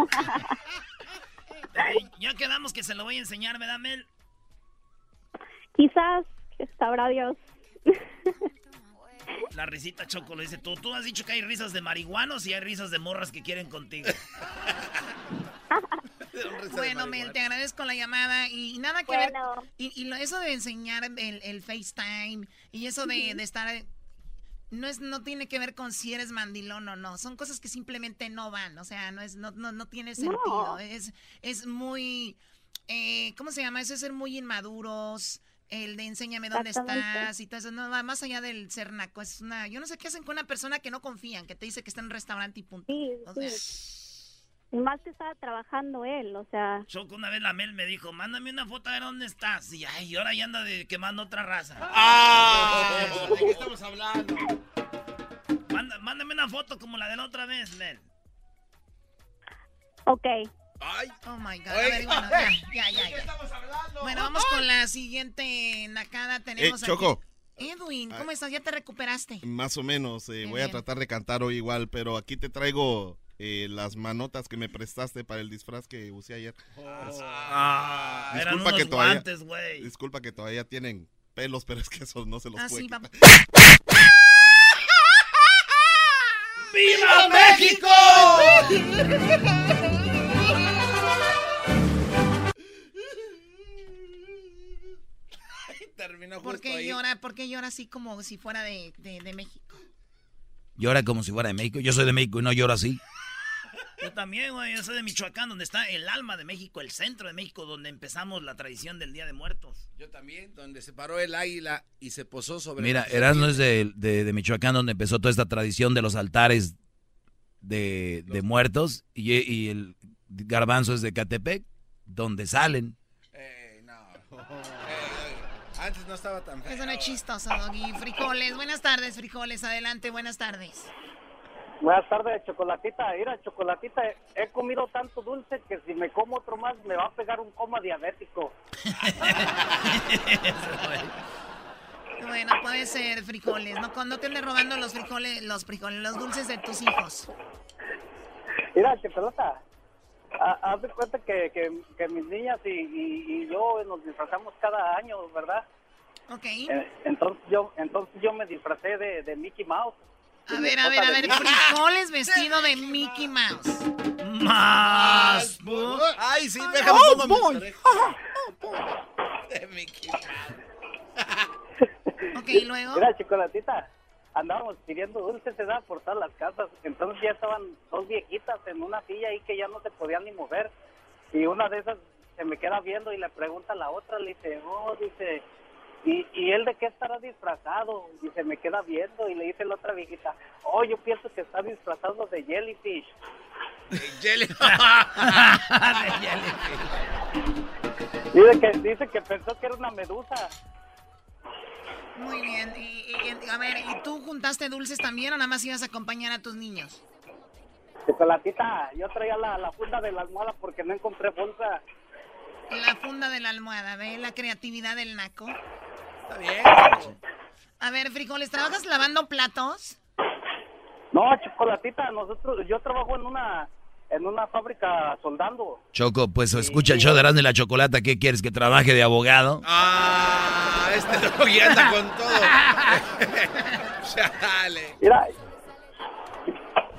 Ya quedamos que se lo voy a enseñar, ¿verdad, Mel? Quizás, sabrá Dios. La risita Choco lo dice tú. Tú has dicho que hay risas de marihuanos y hay risas de morras que quieren contigo. Bueno, Mel, te agradezco la llamada y nada que ver. Y, y lo- eso de enseñar el, el FaceTime y eso de, de estar. No, es, no tiene que ver con si eres mandilón o no. Son cosas que simplemente no van. O sea, no, es, no, no, no tiene sentido. Es, es muy. eh, ¿Cómo se llama? Eso es ser muy inmaduros. El de enséñame dónde estás y todo eso. No, más allá del ser naco. Es una, yo no sé qué hacen con una persona que no confían, que te dice que está en un restaurante y punto. Sí, O sea, Y más que estaba trabajando él, o sea. Choco, una vez la Mel me dijo, mándame una foto a ver dónde estás. Y ay, ahora ya anda de quemando otra raza. ¡Ah! ¿De qué estamos hablando? foto como la de la otra vez, ven. Ok. Ay. Oh my God. A ver, bueno, ya, ya, ya. ya. Bueno, vamos con la siguiente nacada. Tenemos Eh, Choco. aquí- Edwin, ¿cómo estás? ¿Ya te recuperaste? Más o menos, eh, voy a tratar de cantar hoy igual, pero aquí te traigo eh, las manotas que me prestaste para el disfraz que usé ayer. Ah, eran disculpa unos que todavía, guantes, disculpa que todavía tienen pelos, pero es que esos no se los Ah, puede. ¡Viva México! Terminó ¿Por justo qué ahí. llora? ¿Por qué llora así como si fuera de, de, de México? Llora como si fuera de México. Yo soy de México y no lloro así. Yo también, güey. Yo soy de Michoacán, donde está el alma de México, el centro de México, donde empezamos la tradición del Día de Muertos. Yo también, donde se paró el águila y se posó sobre. Mira, Erasmo es de, de- de Michoacán, donde empezó toda esta tradición de los altares de, de muertos. Y, y el garbanzo es de Catepec, donde salen. No. Antes no estaba tan feo. Eso no es chistoso, Doggy. Frijoles, buenas tardes, frijoles. Adelante, buenas tardes. Buenas tardes, Chocolatita. Mira, Chocolatita, he comido tanto dulce que si me como otro más me va a pegar un coma diabético. Bueno, puede ser frijoles. No, no te andes robando los frijoles, los frijoles, los dulces de tus hijos. Mira, Chocolata, haz de cuenta que, que, que mis niñas y, y, y yo nos disfrazamos cada año, ¿verdad? Ok. Eh, entonces yo entonces yo me disfracé de, de Mickey Mouse. A ver, a ver, a ver, frijoles vestido de Mickey Mouse. Más. Ay, sí, Oh, déjame pongo mis boy. orejas. De Mickey Ok, ¿y luego? Mira, Chocolatita, andábamos pidiendo dulces, se por todas las casas. Entonces ya estaban dos viejitas en una silla ahí que ya no se podían ni mover. Y una de esas se me queda viendo y le pregunta a la otra, le dice, oh, dice, ¿y, ¿y él de qué estará disfrazado? Y se me queda viendo y le dice la otra viejita, oh, yo pienso que está disfrazado de jellyfish. Jelly. Dice que, dice que pensó que era una medusa. Muy bien. Y, a ver, ¿y tú juntaste dulces también o nada más ibas a acompañar a tus niños? Chocolatita, yo traía la, la funda de la almohada porque no encontré bolsa. La funda de la almohada, ¿ve? La creatividad del naco. Está bien. A ver, frijoles, ¿trabajas lavando platos? No, Chocolatita, nosotros, yo trabajo en una, en una fábrica soldando. Choco, pues escucha el show de y la Chocolata. ¿Qué quieres? ¿Que trabaje de abogado? Ah, este loco ya anda con todo. Chale. Mira,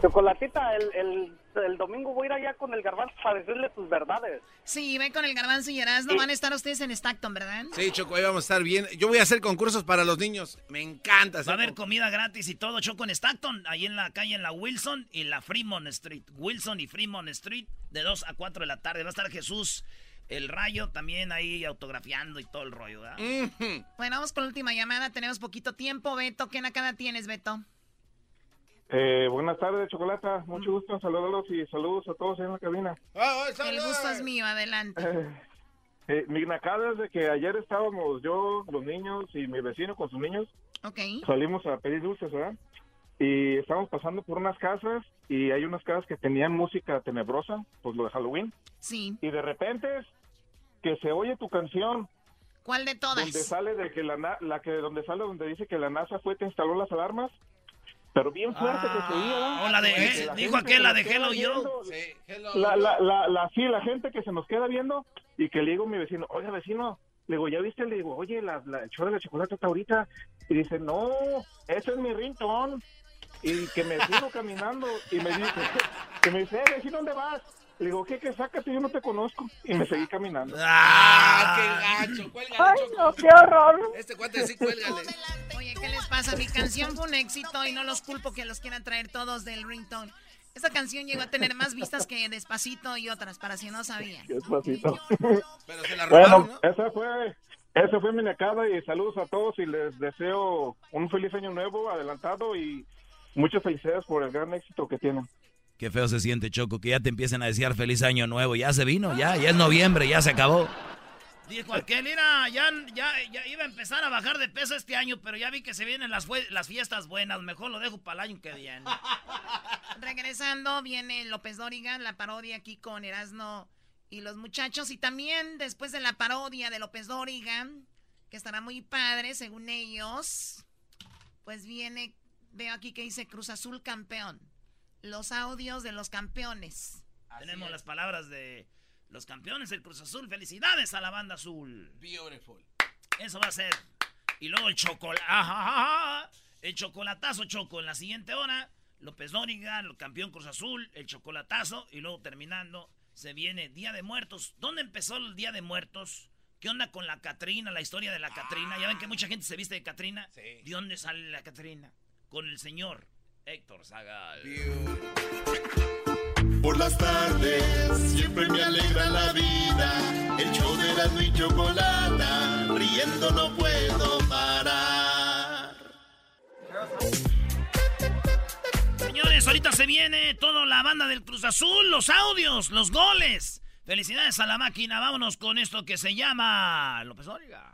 Chocolatita, el, el, el domingo voy a ir allá con el garbanzo para decirle tus verdades. Sí, ve con el garbanzo y no van a estar ustedes en Stockton, ¿verdad? Sí, Choco, ahí vamos a estar bien. Yo voy a hacer concursos para los niños. Me encanta. Va a haber comida gratis y todo, Choco, en Stockton, ahí en la calle, en la Wilson y la Fremont Street. Wilson y Fremont Street, de 2 a 4 de la tarde. Va a estar Jesús, el rayo, también ahí autografiando y todo el rollo, ¿verdad? Bueno, vamos con la última llamada. Tenemos poquito tiempo. Beto, ¿qué nacada tienes, Beto? Eh, buenas tardes, Chocolata. Mucho gusto en saludarlos y saludos a todos en la cabina. El gusto es mío, adelante. Eh, mi nacada es de que ayer estábamos yo, los niños y mi vecino con sus niños. Ok. Salimos a pedir dulces, ¿verdad? Y estábamos pasando por unas casas y hay unas casas que tenían música tenebrosa, pues lo de Halloween. Sí. Y de repente que se oye tu canción ¿Cuál de todas? donde sale de que la, la que donde sale donde dice que la NASA fue te instaló las alarmas, pero bien fuerte que se oía. o la de- Que la dijo aquel, la de Hello Yo. viendo. Sí, hello. La, la, la, la, sí, la gente que se nos queda viendo y que le digo a mi vecino, oye vecino, le digo, ¿ya viste? Le digo, oye, la, la, el show de la chocolate está ahorita. Y dice, no, ese es mi ringtone. Y que me sigo caminando y me dice, que me dice, eh, vecino, ¿dónde vas? Le digo, ¿qué, qué, sácate? Yo no te conozco. Y me seguí caminando. Ah, qué gacho. Cuélgale, Ay, no, qué horror. Este cuate sí, cuélgale. Oye, ¿qué les pasa? Mi canción fue un éxito y no los culpo que los quieran traer todos del ringtone. Esta canción llegó a tener más vistas que Despacito y otras, para si no sabían. Despacito. Pero se la Bueno, robaron, ¿no? esa fue, esa fue mi nacada y saludos a todos y les deseo un feliz año nuevo adelantado y muchas felicidades por el gran éxito que tienen. Qué feo se siente, Choco, que ya te empiecen a desear feliz año nuevo. Ya se vino, ya, ya es noviembre, ya se acabó. Dijo aquel, mira, ya, ya, ya iba a empezar a bajar de peso este año, pero ya vi que se vienen las, las fiestas buenas. Mejor lo dejo para el año que viene. Regresando, viene López Dóriga, la parodia aquí con Erasno y los muchachos. Y también después de la parodia de López Dóriga, que estará muy padre, según ellos, pues viene, veo aquí que dice Cruz Azul campeón. Los audios de los campeones. Tenemos las palabras de los campeones del Cruz Azul. Felicidades a la banda azul. Beautiful. Eso va a ser. Y luego el chocolate. El chocolatazo choco en la siguiente hora. López Dóriga, el campeón Cruz Azul, el chocolatazo. Y luego terminando, se viene Día de Muertos. ¿Dónde empezó el Día de Muertos? ¿Qué onda con la Catrina, la historia de la Catrina? Ya ven que mucha gente se viste de Catrina. ¿De dónde sale la Catrina? Con el señor Héctor Zagal. Por las tardes siempre me alegra la vida. El show de la y chocolata, riendo no puedo parar. Señores, ahorita se viene toda la banda del Cruz Azul, los audios, los goles. Felicidades a la máquina. Vámonos con esto que se llama López Dóriga.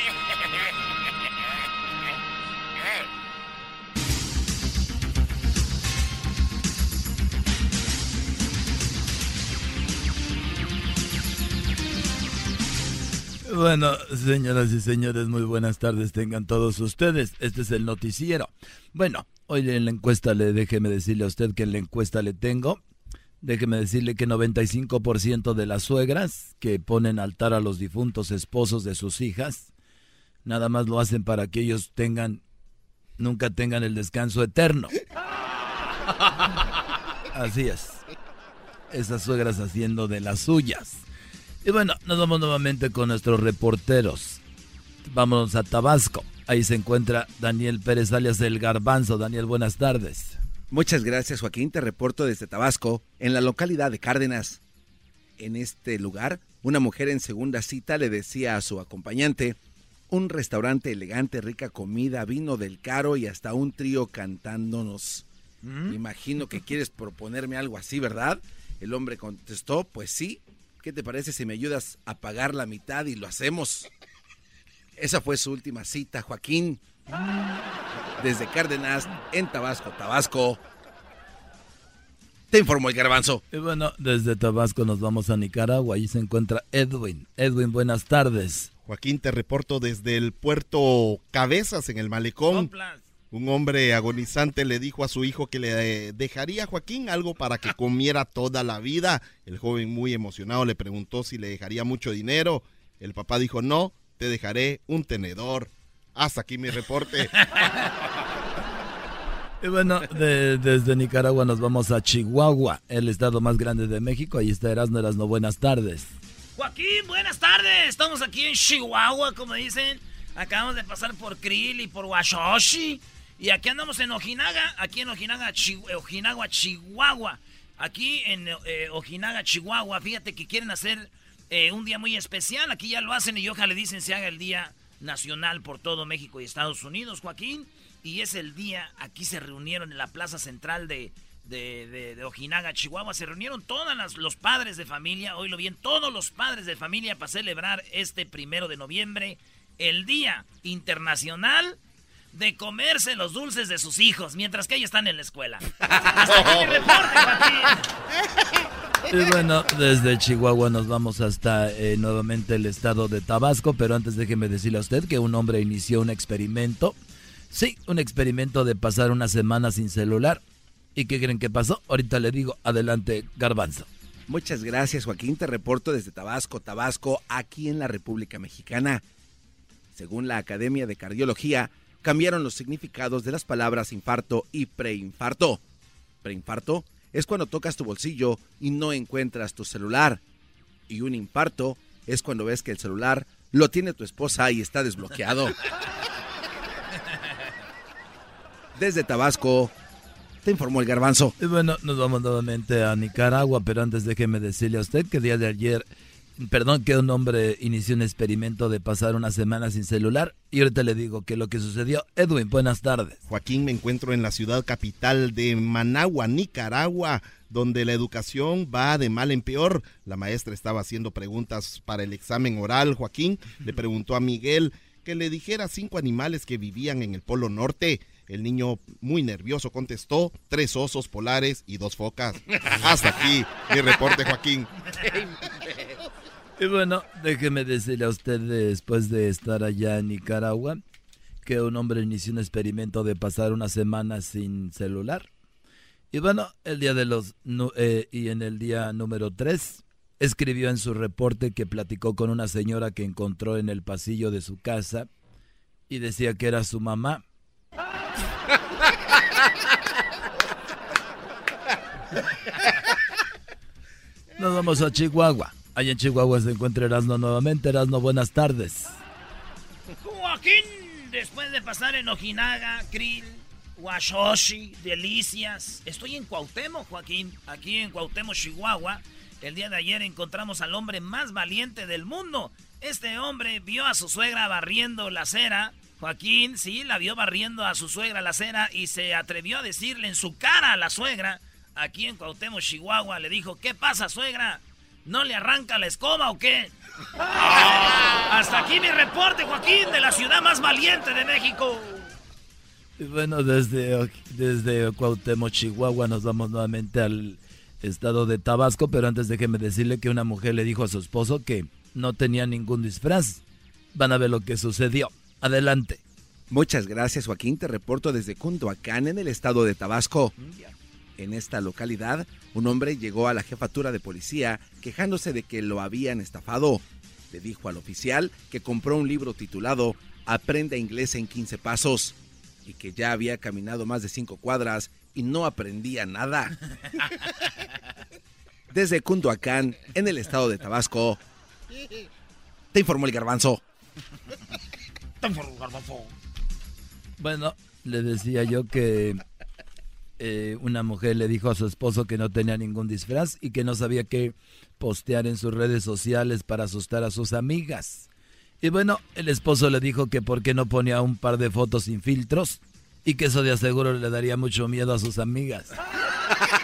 Bueno, señoras y señores, muy buenas tardes tengan todos ustedes. Este es el noticiero. Bueno, hoy en la encuesta le déjeme decirle a usted que en la encuesta le tengo. Déjeme decirle que 95% de las suegras que ponen altar a los difuntos esposos de sus hijas, nada más lo hacen para que ellos tengan, nunca tengan el descanso eterno. Así es. Esas suegras haciendo de las suyas. Y bueno, nos vamos nuevamente con nuestros reporteros. Vámonos a Tabasco. Ahí se encuentra Daniel Pérez alias El Garbanzo. Daniel, buenas tardes. Muchas gracias Joaquín, te reporto desde Tabasco, en la localidad de Cárdenas. En este lugar, una mujer en segunda cita le decía a su acompañante, un restaurante elegante, rica comida, vino del caro y hasta un trío cantándonos. Imagino que quieres proponerme algo así, ¿verdad? El hombre contestó, pues sí, ¿qué te parece si me ayudas a pagar la mitad y lo hacemos? Esa fue su última cita, Joaquín. Desde Cárdenas, en Tabasco, Tabasco. Te informó el garbanzo. Y bueno, desde Tabasco nos vamos a Nicaragua. Ahí se encuentra Edwin. Edwin, buenas tardes. Joaquín, te reporto desde el puerto Cabezas en el malecón. Un hombre agonizante le dijo a su hijo que le eh, dejaría a Joaquín algo para que comiera toda la vida. El joven muy emocionado le preguntó si le dejaría mucho dinero. El papá dijo, no, te dejaré un tenedor. Hasta aquí mi reporte. Y bueno, de- desde Nicaragua nos vamos a Chihuahua, el estado más grande de México. Ahí está Erasmo Erasmo, buenas tardes. Joaquín, buenas tardes. Estamos aquí en Chihuahua, como dicen. Acabamos de pasar por Krill y por Washoshi. Y aquí andamos en Ojinaga, aquí en Ojinaga, eh, Chihuahua. Aquí en eh, Ojinaga, Chihuahua. Fíjate que quieren hacer eh, un día muy especial. Aquí ya lo hacen y ojalá le dicen se haga el día nacional por todo México y Estados Unidos, Joaquín. Y es el día, aquí se reunieron en la plaza central de- de Ojinaga, Chihuahua. Se reunieron todos los padres de familia, hoy lo bien, todos los padres de familia para celebrar este primero de noviembre, el Día Internacional de comerse los dulces de sus hijos, mientras que ellos están en la escuela. Hasta aquí mi reporte, Joaquín. Y bueno, desde Chihuahua nos vamos hasta eh, nuevamente el estado de Tabasco, pero antes déjeme decirle a usted que un hombre inició un experimento. Sí, un experimento de pasar una semana sin celular. ¿Y qué creen que pasó? Ahorita le digo, adelante, Garbanzo. Muchas gracias, Joaquín. Te reporto desde Tabasco, Tabasco, aquí en la República Mexicana. Según la Academia de Cardiología, cambiaron los significados de las palabras infarto y preinfarto. Preinfarto es cuando tocas tu bolsillo y no encuentras tu celular. Y un infarto es cuando ves que el celular lo tiene tu esposa y está desbloqueado. Desde Tabasco, te informó el garbanzo. Y bueno, nos vamos nuevamente a Nicaragua, pero antes déjeme decirle a usted que el día de ayer perdón, que un hombre inició un experimento de pasar una semana sin celular y ahorita le digo que lo que sucedió. Edwin, buenas tardes. Joaquín, me encuentro en la ciudad capital de Managua, Nicaragua, donde la educación va de mal en peor. La maestra estaba haciendo preguntas para el examen oral. Joaquín le preguntó a Miguel que le dijera cinco animales que vivían en el Polo Norte. El niño, muy nervioso, contestó tres osos polares y dos focas. Hasta aquí mi reporte, Joaquín. Y bueno, déjeme decirle a usted después de estar allá en Nicaragua que un hombre inició un experimento de pasar una semana sin celular. Y bueno, el día de los eh, y en el día número 3 escribió en su reporte que platicó con una señora que encontró en el pasillo de su casa y decía que era su mamá. Nos vamos a Chihuahua. Allá en Chihuahua se encuentra Erasmo nuevamente. Erasmo, buenas tardes. Joaquín, después de pasar en Ojinaga, Krill, Washoshi, Delicias. Estoy en Cuauhtémoc, Joaquín. Aquí en Cuauhtémoc, Chihuahua. El día de ayer encontramos al hombre más valiente del mundo. Este hombre vio a su suegra barriendo la acera. Joaquín, sí, la vio barriendo a su suegra la acera y se atrevió a decirle en su cara a la suegra, aquí en Cuauhtémoc, Chihuahua, le dijo, ¿qué pasa, suegra? ¿No le arranca la escoba o qué? Hasta aquí mi reporte, Joaquín, de la ciudad más valiente de México. Y bueno, desde, desde Cuauhtémoc, Chihuahua, nos vamos nuevamente al estado de Tabasco, pero antes déjeme decirle que una mujer le dijo a su esposo que no tenía ningún disfraz. Van a ver lo que sucedió. Adelante. Muchas gracias, Joaquín. Te reporto desde Cunduacán, en el estado de Tabasco. En esta localidad, un hombre llegó a la jefatura de policía quejándose de que lo habían estafado. Le dijo al oficial que compró un libro titulado Aprenda inglés en 15 pasos y que ya había caminado más de cinco cuadras y no aprendía nada. Desde Cunduacán, en el estado de Tabasco, te informó el garbanzo. Te informó el garbanzo. Bueno, le decía yo que eh, una mujer le dijo a su esposo que no tenía ningún disfraz y que no sabía qué postear en sus redes sociales para asustar a sus amigas. Y bueno, el esposo le dijo que por qué no ponía un par de fotos sin filtros y que eso de aseguro le daría mucho miedo a sus amigas.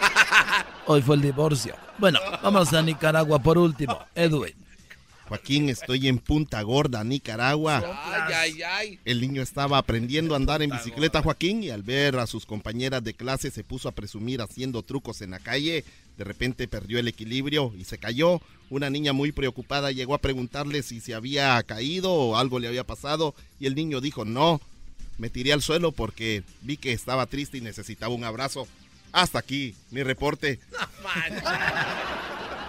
Hoy fue el divorcio. Bueno, vamos a Nicaragua por último. Edwin. Joaquín, estoy en Punta Gorda, Nicaragua. Ay, ay, ay. El niño estaba aprendiendo a andar en bicicleta, Joaquín, y al ver a sus compañeras de clase se puso a presumir haciendo trucos en la calle. De repente perdió el equilibrio y se cayó. Una niña muy preocupada llegó a preguntarle si se había caído o algo le había pasado y el niño dijo no. Me tiré al suelo porque vi que estaba triste y necesitaba un abrazo. Hasta aquí, mi reporte.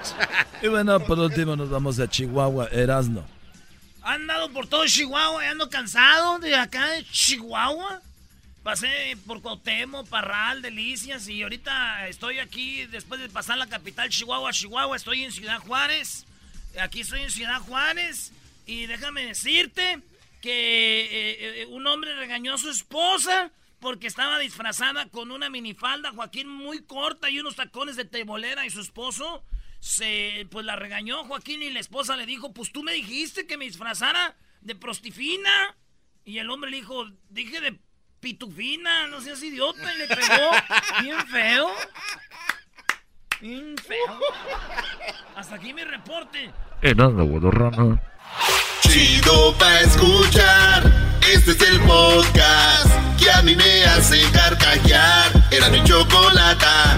Y bueno, por último nos vamos a Chihuahua, Erasno. Han andado por todo Chihuahua y ando cansado de acá de Chihuahua. Pasé por Cuauhtémoc, Parral, Delicias y ahorita estoy aquí después de pasar la capital Chihuahua, Chihuahua, estoy en Ciudad Juárez. Aquí estoy en Ciudad Juárez y déjame decirte que eh, eh, un hombre regañó a su esposa porque estaba disfrazada con una minifalda, Joaquín, muy corta y unos tacones de tebolera y su esposo se, pues la regañó Joaquín y la esposa le dijo, pues tú me dijiste que me disfrazara de prostifina. Y el hombre le dijo, dije de pitufina, no seas idiota, y le pegó bien feo. Bien feo. Hasta aquí mi reporte. Erasno, Guadorrana. Chido pa' escuchar. Este es el podcast que a mí me hace carcajear. Era mi chocolata.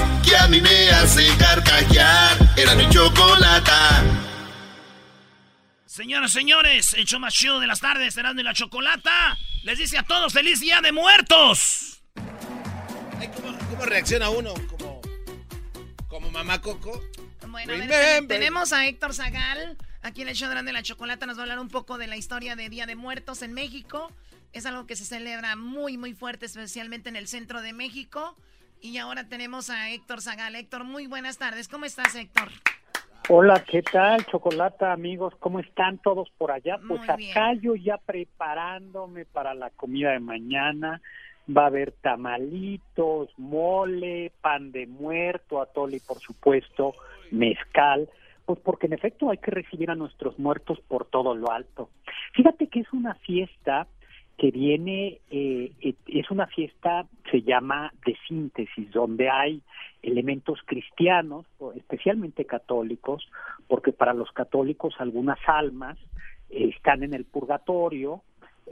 a mí me hace carcajear. Era mi chocolata. Señoras, señores, el show más chido de las tardes, Erasmo y la Chocolata, les dice a todos feliz día de muertos. Ay, ¿cómo, cómo reacciona uno? Como, como mamá Coco. Bueno, a ver, tenemos a Héctor Zagal, aquí en el show grande de la chocolata, nos va a hablar un poco de la historia de Día de Muertos en México. Es algo que se celebra muy, muy fuerte, especialmente en el centro de México. Y ahora tenemos a Héctor Zagal. Héctor, muy buenas tardes. ¿Cómo estás, Héctor? Hola, ¿qué tal, Chocolata, amigos? ¿Cómo están todos por allá? Pues Muy acá yo ya preparándome para la comida de mañana. Va a haber tamalitos, mole, pan de muerto, atole y por supuesto mezcal. Pues porque en efecto hay que recibir a nuestros muertos por todo lo alto. Fíjate que es una fiesta que viene, eh, eh, es una fiesta, se llama de síntesis, donde hay elementos cristianos, especialmente católicos, porque para los católicos algunas almas eh, están en el purgatorio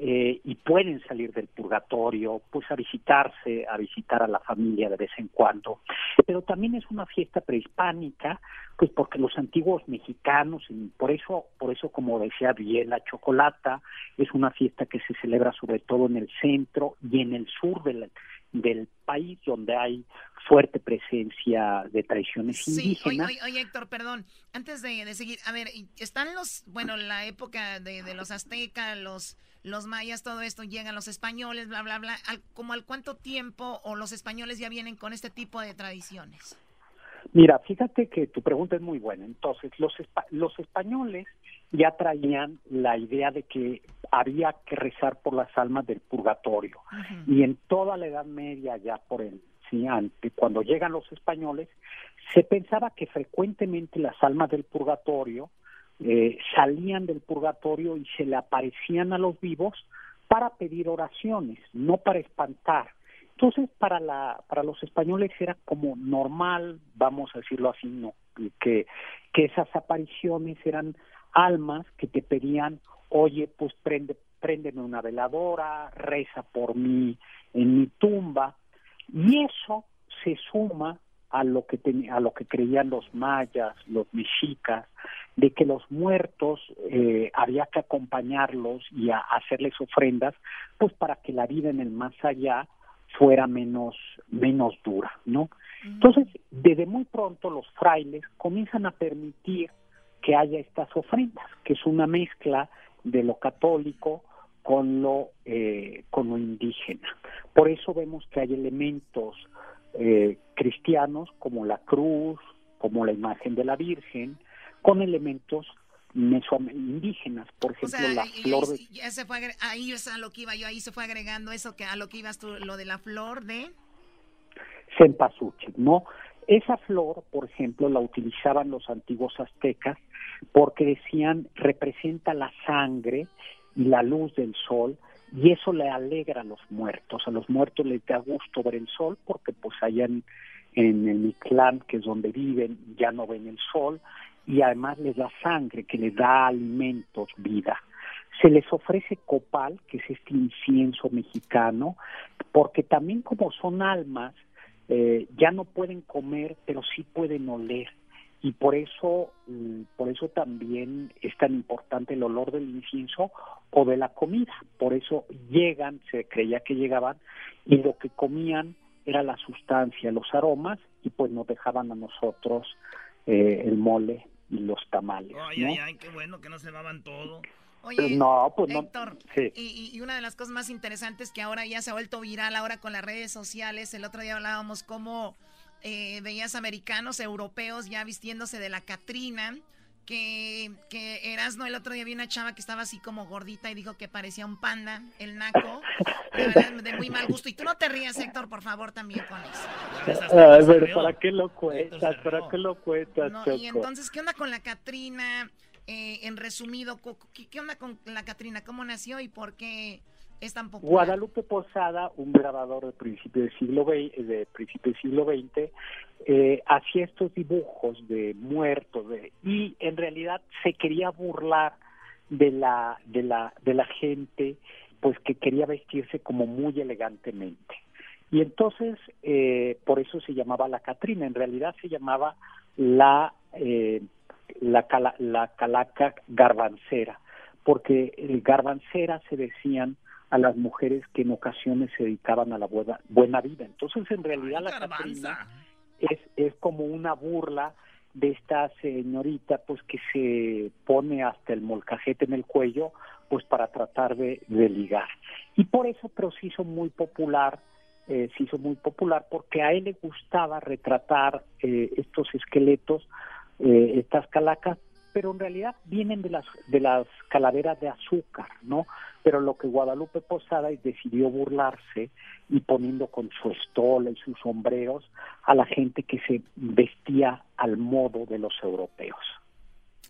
eh, y pueden salir del purgatorio, pues a visitarse, a visitar a la familia de vez en cuando. Pero también es una fiesta prehispánica, pues porque los antiguos mexicanos, y por eso, por eso como decía bien la chocolata, es una fiesta que se celebra sobre todo en el centro y en el sur del, del país, donde hay fuerte presencia de tradiciones Sí, indígenas. oye, oye, Héctor, perdón. Antes de, de seguir, a ver, están los, bueno, la época de, de los aztecas, los, los mayas, todo esto, llegan los españoles, bla, bla, bla. Al, ¿Como al cuánto tiempo o los españoles ya vienen con este tipo de tradiciones? Mira, fíjate que tu pregunta es muy buena. Entonces, los, los españoles ya traían la idea de que había que rezar por las almas del purgatorio. Y en toda la Edad Media, ya por el ¿sí? Cuando llegan los españoles, se pensaba que frecuentemente las almas del purgatorio eh, salían del purgatorio y se le aparecían a los vivos para pedir oraciones, no para espantar. Entonces, para, la, para los españoles era como normal, vamos a decirlo así, no, que, esas apariciones eran almas que te pedían, oye, pues prende, préndeme una veladora, reza por mí en mi tumba, y eso se suma a lo que a lo que creían los mayas, los mexicas, de que los muertos eh, había que acompañarlos y a hacerles ofrendas, pues para que la vida en el más allá fuera menos menos dura, ¿no? Entonces, desde muy pronto los frailes comienzan a permitir que haya estas ofrendas, que es una mezcla de lo católico con lo eh, con lo indígena. Por eso vemos que hay elementos eh, cristianos como la cruz, como la imagen de la Virgen, con elementos indígenas, por ejemplo, la flor de... se fue, ahí es a lo que iba yo, ahí se fue agregando eso, que a lo que ibas tú, lo de la flor de... Cempasúchil, ¿no? Esa flor, por ejemplo, la utilizaban los antiguos aztecas porque decían representa la sangre y la luz del sol y eso le alegra a los muertos. A los muertos les da gusto ver el sol porque pues allá en, en el Mictlán, que es donde viven, ya no ven el sol y además les da sangre que les da alimentos, vida. Se les ofrece copal, que es este incienso mexicano, porque también como son almas, eh, ya no pueden comer, pero sí pueden oler. Y por eso, mm, por eso también es tan importante el olor del incienso o de la comida. Por eso llegan, se creía que llegaban, y lo que comían era la sustancia, los aromas, y pues nos dejaban a nosotros eh, el mole y los tamales. Ay, ay, ay, qué bueno que no se daban todo. Oye, no, pues Héctor, y, y, una de las cosas más interesantes que ahora ya se ha vuelto viral ahora con las redes sociales, el otro día hablábamos cómo eh, veías americanos, europeos ya vistiéndose de la Catrina, que, que Erasno el otro día vi una chava que estaba así como gordita y dijo que parecía un panda, el naco, de, muy mal gusto. Y tú no te rías, Héctor, por favor, también con eso. Ay, pero ¿para qué lo cuentas? ¿Para qué lo cuentas, Y entonces, ¿qué onda con la Catrina? Eh, en resumido, ¿qué, onda con la Catrina? ¿Cómo nació y por qué Guadalupe Posada, un grabador de principio del siglo XX, de principio del siglo XX, eh, hacía estos dibujos de muertos y en realidad se quería burlar de la de la de la gente pues que quería vestirse como muy elegantemente. Y entonces eh, por eso se llamaba la Catrina en realidad se llamaba la eh, la calaca garbancera, porque el garbancera se decían a las mujeres que en ocasiones se dedicaban a la buena, buena vida. Entonces, en realidad, la Catrina es, es como una burla de esta señorita, pues que se pone hasta el molcajete en el cuello, pues para tratar de, de ligar. Y por eso, pero se hizo muy popular, eh, se hizo muy popular porque a él le gustaba retratar eh, estos esqueletos eh, estas calacas, pero en realidad vienen de las de las calaveras de azúcar, ¿no? Pero lo que Guadalupe Posada decidió burlarse y poniendo con su estola y sus sombreros a la gente que se vestía al modo de los europeos.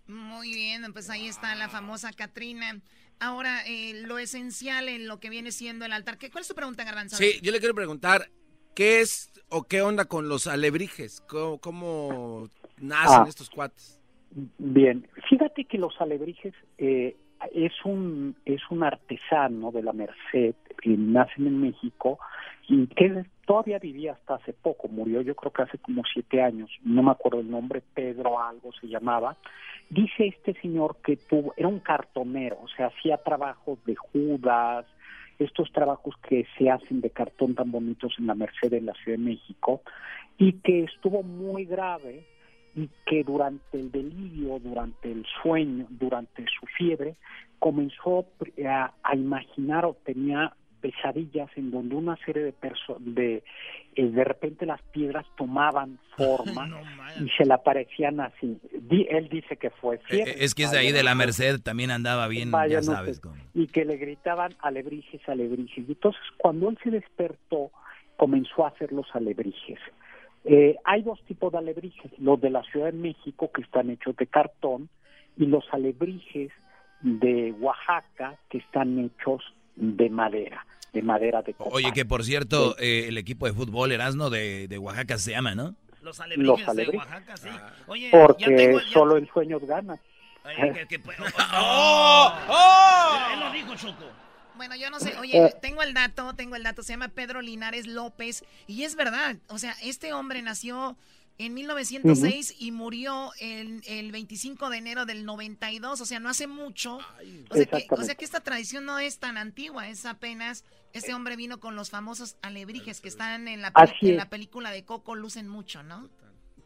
Muy bien, pues ahí está la famosa Catrina. Ahora, eh, lo esencial en lo que viene siendo el altar. ¿Qué, ¿Cuál es su pregunta, Garbanzo? Sí, yo le quiero preguntar, ¿qué es o qué onda con los alebrijes? ¿Cómo, cómo nacen ah. estos cuates? Bien, fíjate que los alebrijes eh, es un es un artesano de la Merced que nacen en México y que todavía vivía hasta hace poco, murió yo creo que hace como siete años, no me acuerdo el nombre, Pedro algo se llamaba. Dice este señor que tuvo, era un cartonero, o sea, hacía trabajos de Judas, estos trabajos que se hacen de cartón tan bonitos en la Merced en la Ciudad de México, y que estuvo muy grave y que durante el delirio, durante el sueño, durante su fiebre, comenzó a, imaginar o tenía pesadillas en donde una serie de personas, de, eh, de repente las piedras tomaban forma y se le aparecían así. él dice que fue eh, fiebre. Es que es de ahí de la Merced, también andaba bien, ya sabes. Y que le gritaban alebrijes, alebrijes. Y entonces cuando él se despertó, comenzó a hacer los alebrijes. Eh, hay dos tipos de alebrijes, los de la Ciudad de México que están hechos de cartón y los alebrijes de Oaxaca que están hechos de madera, de madera de copa. Oye, que por cierto, eh, el equipo de fútbol Erasmo de, de Oaxaca se llama, ¿no? Los alebrijes, de Oaxaca, sí. Oye, Porque ya tengo, ya- solo en sueños gana. Oye, que- que- ¡Oh! ¡Oh! Él lo dijo, Choco. Bueno, yo no sé, oye, tengo el dato, tengo el dato, se llama Pedro Linares López y es verdad, o sea, este hombre nació en 1906 y murió el, el 25 de enero del 92, o sea, no hace mucho. O sea, que, o sea que esta tradición no es tan antigua, es apenas, este hombre vino con los famosos alebrijes que están en la, en la película de Coco, lucen mucho, ¿no?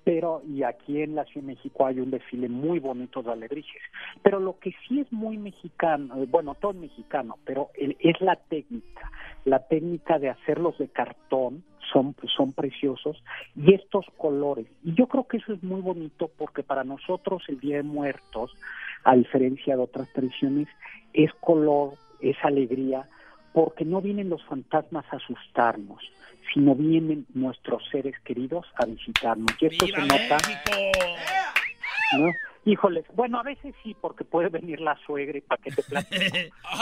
Pero y aquí en la Ciudad de México hay un desfile muy bonito de alebrijes. Pero lo que sí es muy mexicano, eh, bueno, todo es mexicano, pero es la técnica, la técnica de hacerlos de cartón son son preciosos y estos colores. Y yo creo que eso es muy bonito porque para nosotros el Día de Muertos, a diferencia de otras tradiciones, es color, es alegría, porque no vienen los fantasmas a asustarnos, sino vienen nuestros seres queridos a visitarnos. Y esto se nota, ¿no? Híjoles, bueno, a veces sí, porque puede venir la suegra y para que te platique.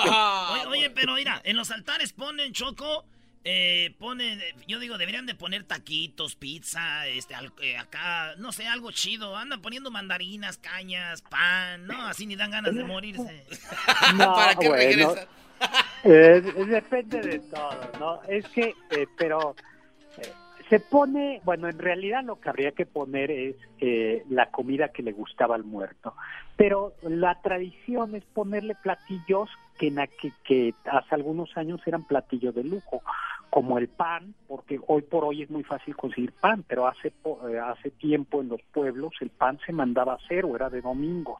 oye, oye, pero mira, en los altares ponen Choco, eh, ponen, eh, yo digo, deberían de poner taquitos, pizza, este, al- eh, acá, no sé, algo chido. Andan poniendo mandarinas, cañas, pan, ¿no? Así ni dan ganas de morirse. No, ¿Para qué bueno, regresan? Eh, depende de todo, ¿no? Es que, eh, pero eh, se pone, bueno, en realidad lo que habría que poner es eh, la comida que le gustaba al muerto. Pero la tradición es ponerle platillos que, hace algunos años eran platillos de lujo, como el pan, porque hoy por hoy es muy fácil conseguir pan, pero hace, hace tiempo en los pueblos el pan se mandaba a hacer o era de domingos.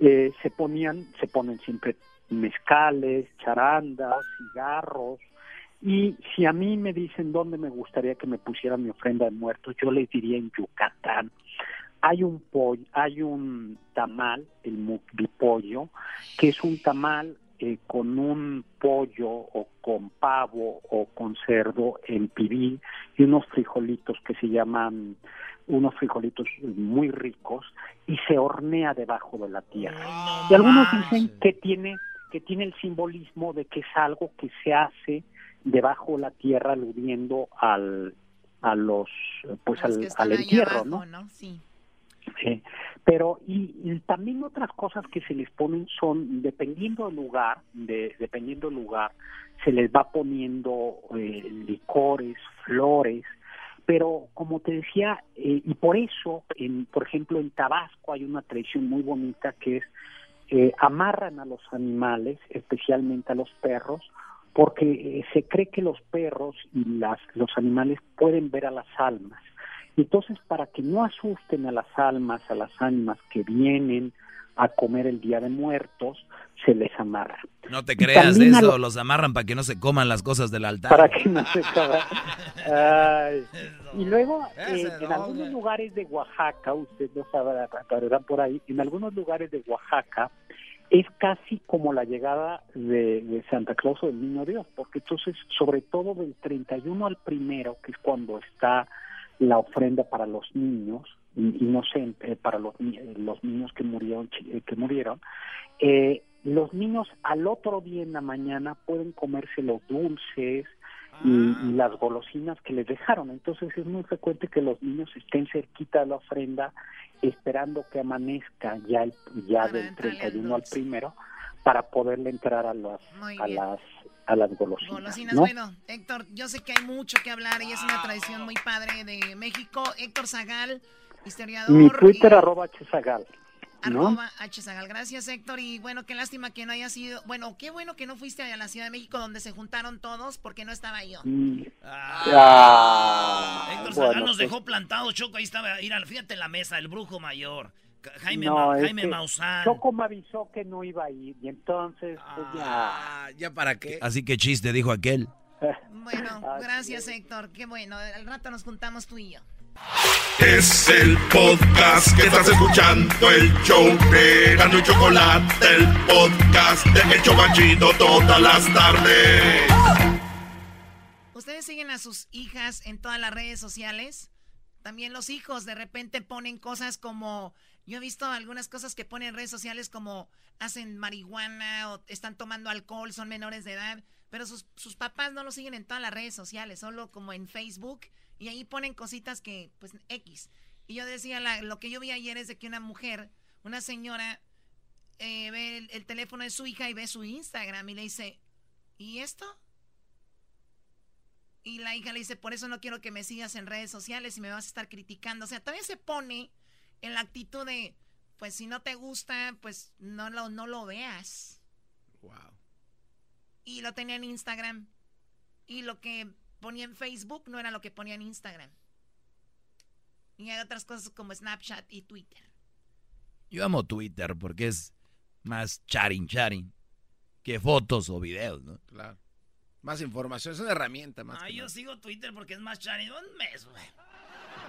Eh, se ponían, se ponen siempre mezcales, charandas, cigarros, y si a mí me dicen dónde me gustaría que me pusieran mi ofrenda de muertos, yo les diría en Yucatán. Hay un pollo, hay un tamal, el mukbipollo, que es un tamal eh, con un pollo o con pavo o con cerdo en pibil y unos frijolitos que se llaman unos frijolitos muy ricos y se hornea debajo de la tierra. y algunos dicen que tiene que tiene el simbolismo de que es algo que se hace debajo de la tierra aludiendo al a los pues Los al, al entierro, abajo, ¿no? Sí. Sí, pero y, y también otras cosas que se les ponen son dependiendo del lugar, de, dependiendo del lugar, se les va poniendo eh, licores, flores, pero como te decía eh, y por eso, en, por ejemplo en Tabasco hay una tradición muy bonita que es eh, amarran a los animales, especialmente a los perros, porque eh, se cree que los perros y las, los animales pueden ver a las almas. Entonces, para que no asusten a las almas, a las ánimas que vienen a comer el Día de Muertos, se les amarra. No te creas a eso, lo- los amarran para que no se coman las cosas del altar. Para que no se. Ay. Y luego, eh, en no, algunos lugares de Oaxaca, usted lo sabrá, por ahí, en algunos lugares de Oaxaca es casi como la llegada de, de Santa Claus o del Niño Dios, porque entonces, sobre todo del 31 al primero, que es cuando está la ofrenda para los niños, inocente, para los, ni- los niños que murieron, eh, que murieron, eh, los niños al otro día en la mañana pueden comerse los dulces y, y las golosinas que les dejaron. Entonces es muy frecuente que los niños estén cerquita de la ofrenda esperando que amanezca ya el, ya del 31 al primero para poderle entrar a las a las a las golosinas. Golosinas, ¿no? bueno, Héctor, yo sé que hay mucho que hablar y es una tradición muy padre de México. Héctor Zagal, historiador. Mi Twitter y- arroba hzagal, ¿no? Arroba H. Zagal. Gracias, Héctor. Y bueno, qué lástima que no haya sido. Bueno, qué bueno que no fuiste a la Ciudad de México donde se juntaron todos porque no estaba yo. Mm. Ah. Ah, Héctor bueno, Zagal nos pues- dejó plantados, Choco. Ahí estaba, mira, fíjate la mesa, el brujo mayor. Jaime, No, Ma- Jaime Maussan. Choco me avisó que no iba a ir y entonces pues Ah, ya. ¿Ya para qué? Así que chiste, dijo aquel. Bueno, gracias, Héctor. Qué bueno. Al rato nos juntamos tú y yo. Es el podcast que estás escuchando, el show de Gano y Chocolate, el podcast de El Chobachito todas las tardes. ¿Ustedes siguen a sus hijas en todas las redes sociales? También los hijos de repente ponen cosas como, yo he visto algunas cosas que ponen en redes sociales como hacen marihuana o están tomando alcohol, son menores de edad, pero sus, sus papás no lo siguen en todas las redes sociales, solo como en Facebook y ahí ponen cositas que, pues, X. Y yo decía, lo que yo vi ayer es de que una mujer, una señora, eh, ve el, el, teléfono de su hija y ve su Instagram y le dice, ¿y esto? Y la hija le dice, por eso no quiero que me sigas en redes sociales y me vas a estar criticando. O sea, todavía se pone en la actitud de, pues si no te gusta, pues no lo, no lo veas. Wow. Y lo tenía en Instagram. Y lo que ponía en Facebook no era lo que ponía en Instagram. Y hay otras cosas como Snapchat y Twitter. Yo amo Twitter porque es más chatting, chatting que fotos o videos, ¿no? Claro. Más información, es una herramienta más. Ah, yo sigo Twitter porque es más chatting. Un mes, güey.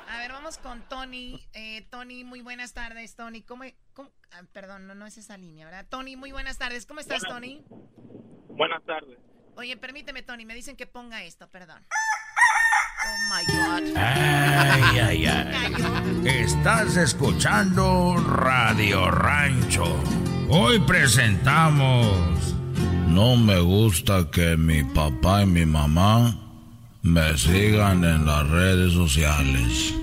A ver, vamos con Tony. Eh, Tony, muy buenas tardes, Tony. ¿Cómo, ah, perdón, no, no es esa línea, ¿verdad? Tony, muy buenas tardes. ¿Cómo estás, Tony? Buenas tardes. Oye, permíteme, Tony, me dicen que ponga esto, perdón. Oh my God. Ay, ay, ay. Estás escuchando Radio Rancho. Hoy presentamos. No me gusta que mi papá y mi mamá me sigan en las redes sociales.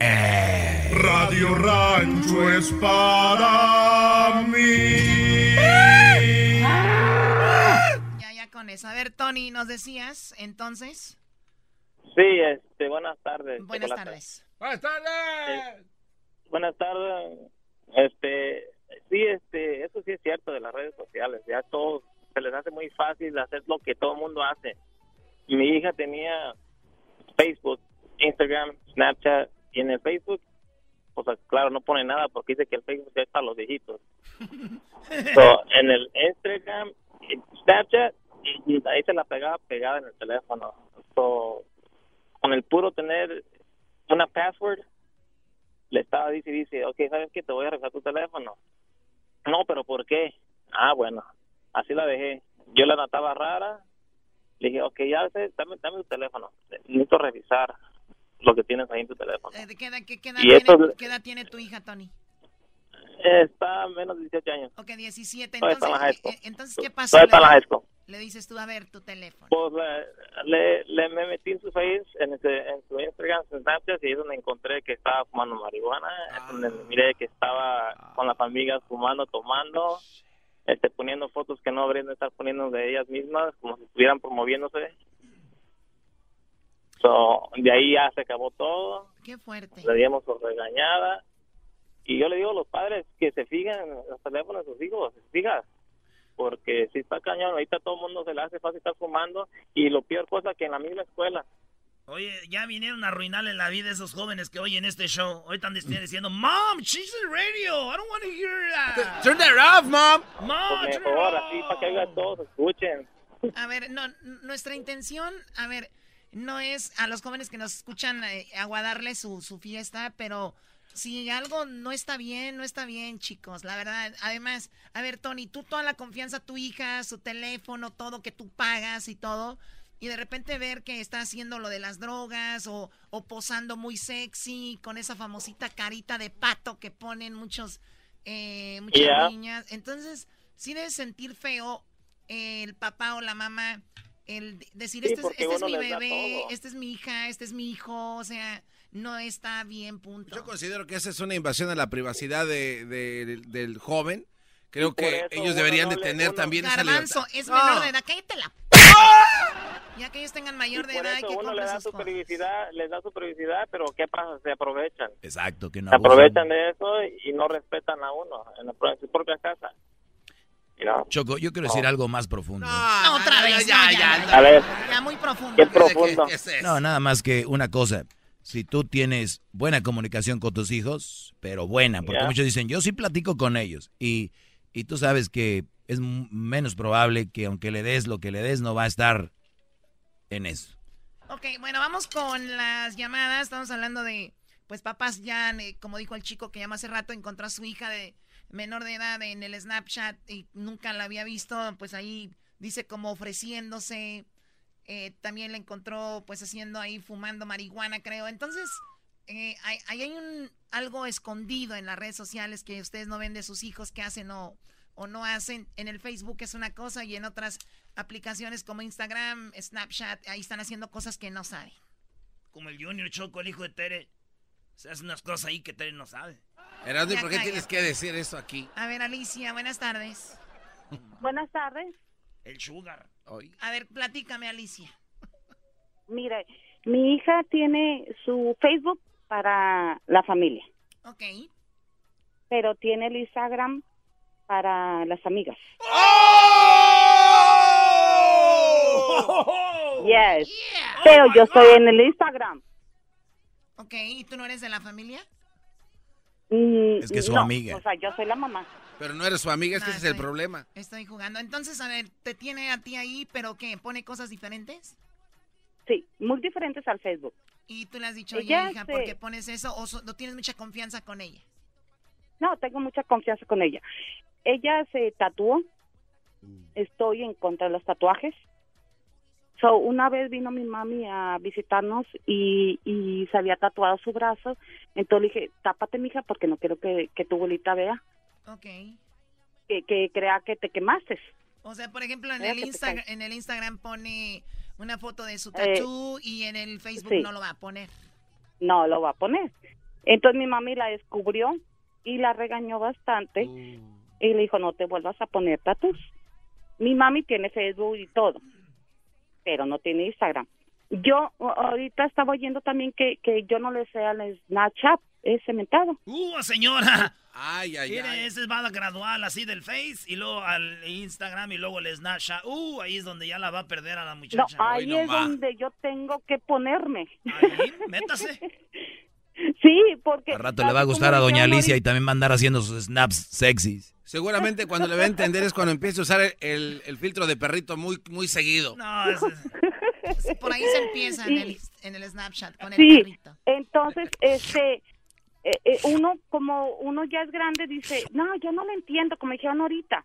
Eh. Radio Rancho es para mí. A ver, Tony, ¿nos decías entonces? Sí, este, buenas tardes. Buenas tardes. Buenas tardes. Eh, buenas tardes. Este, sí, este, eso sí es cierto de las redes sociales. Ya todo se les hace muy fácil hacer lo que todo el mundo hace. Mi hija tenía Facebook, Instagram, Snapchat y en el Facebook, pues claro, no pone nada porque dice que el Facebook ya es para los viejitos. en el Instagram, Snapchat, ahí se la pegaba pegada en el teléfono. con el puro tener una password, le estaba dice dice, ok, ¿sabes qué? Te voy a revisar tu teléfono. No, pero ¿por qué? Ah, bueno, así la dejé. Yo la notaba rara, le dije, ok, ya sé, dame, dame tu teléfono. Necesito revisar lo que tienes ahí en tu teléfono. Eh, ¿Qué edad, qué, qué edad, tiene, ¿qué edad tiene tu hija, Tony? Está menos de 18 años. Ok, 17. Entonces, eh, entonces ¿qué pasó? High school. Le dices tú, a ver, tu teléfono. Pues le, le, me metí en su face, en, ese, en su Instagram, en Snapchat, y es donde encontré que estaba fumando marihuana. Es donde miré que estaba con las amigas fumando, tomando este, poniendo fotos que no habrían de estar poniendo de ellas mismas, como si estuvieran promoviéndose. So, de ahí ya se acabó todo. Qué fuerte. Le dimos su regañada. Y yo le digo a los padres que se fijen en los teléfonos de sus hijos, fijas. Porque si está cañón, ahorita todo el mundo se le hace fácil estar fumando. Y lo peor cosa que en la misma escuela Oye, ya vinieron a arruinarle la vida a esos jóvenes que oyen este show. Hoy están diciendo, Mom, she's the radio. I don't want to hear that. Turn that off, Mom. Mom, pues mejor, así para que hagan todos escuchen. A ver, no, nuestra intención, a ver, no es a los jóvenes que nos escuchan eh, aguadarle su, su fiesta, pero si algo no está bien, no está bien, chicos, la verdad. Además, a ver, Tony, tú toda la confianza a tu hija, su teléfono, todo que tú pagas y todo y de repente ver que está haciendo lo de las drogas o, posando muy sexy con esa famosita carita de pato que ponen muchos eh, muchas niñas. Entonces, sí debes sentir feo el papá o la mamá el decir, este, es, este mi bebé, esta es mi hija, este es mi hijo, o sea, no está bien, punto. Yo considero que esa es una invasión a la privacidad de, del joven. Creo que ellos deberían de tener también esa libertad. es menor de edad, cállate la ya que ellos tengan mayor de edad, que uno le da su privacidad, les da su privacidad, pero ¿qué pasa? Se aprovechan. Exacto, que no Se aprovechan de eso y no respetan a uno en, su propia casa. Choco, yo quiero decir algo más profundo. No, otra vez, ya, ya, ya, a ver, ya, muy profundo. ¿Qué profundo? no, nada más que una cosa. Si tú tienes buena comunicación con tus hijos, pero buena, porque muchos dicen, yo sí platico con ellos. Y, y tú sabes que es menos probable que aunque le des lo que le des, no va a estar en eso. Ok, bueno, vamos con las llamadas. Estamos hablando de, pues papás ya, eh, como dijo el chico que llama hace rato, encontró a su hija de menor de edad en el Snapchat y nunca la había visto, pues ahí dice como ofreciéndose. Eh, también le encontró pues haciendo ahí, fumando marihuana, creo. Entonces, eh, hay, hay un, algo escondido en las redes sociales que ustedes no ven de sus hijos que hacen o, o no hacen. En el Facebook es una cosa y en otras aplicaciones como Instagram, Snapchat, ahí están haciendo cosas que no saben. Como el Junior Choco, el hijo de Tere. Se hace unas cosas ahí que Tere no sabe. Erasmo, ¿por qué tienes que decir eso aquí? A ver, Alicia, buenas tardes. Buenas tardes. El Sugar. Hoy. A ver, platícame, Alicia. Mire, mi hija tiene su Facebook para la familia. Ok. Pero tiene el Instagram para las amigas. ¡Oh! Yes. Pero yo estoy en el Instagram. Ok, ¿y tú no eres de la familia? Mm, Es que es su no, amiga. O sea, yo soy la mamá. Pero no eres su amiga, es que ese es el estoy- problema. Estoy jugando. Entonces, a ver, ¿te tiene a ti ahí, pero qué? ¿Pone cosas diferentes? Sí, muy diferentes al Facebook. Y tú le has dicho, oye, hija, se- ¿por qué pones eso? ¿O so- no tienes mucha confianza con ella? No, tengo mucha confianza con ella. Ella se tatuó. Estoy en contra de los tatuajes. So, una vez vino mi mami a visitarnos y, y se había tatuado su brazo. Entonces le dije, tápate, mija, porque no quiero que, que tu abuelita vea, Ok. que, que crea que te quemaste. O sea, por ejemplo, en el, que te Insta- cae. en el Instagram pone una foto de su Eh, tatú y en el Facebook sí. no lo va a poner. No lo va a poner. Entonces mi mami la descubrió y la regañó bastante y le dijo, no te vuelvas a poner tatus. Mi mami tiene Facebook y todo, pero no tiene Instagram. Yo ahorita estaba oyendo también que, que yo no le sé al Snapchat, es cementado. ¡Uh, señora! Ay, ay, Mire, ay. ese va a gradual así del Face y luego al Instagram y luego el Snapchat. ¡Uh! Ahí es donde ya la va a perder a la No, muchacha. ahí es donde yo tengo que ponerme. Ahí, métase. Sí, porque... Al rato le va a gustar a doña Alicia y también va a andar haciendo sus snaps sexys. Seguramente cuando le va a entender es cuando empiece a usar el, el- el filtro de perrito muy, muy seguido. No, es- Por ahí se empieza en, el, en el Snapchat con el Sí, perrito. entonces, este, eh, eh, uno como uno ya es grande dice, no, yo no lo entiendo, como dijeron ahorita.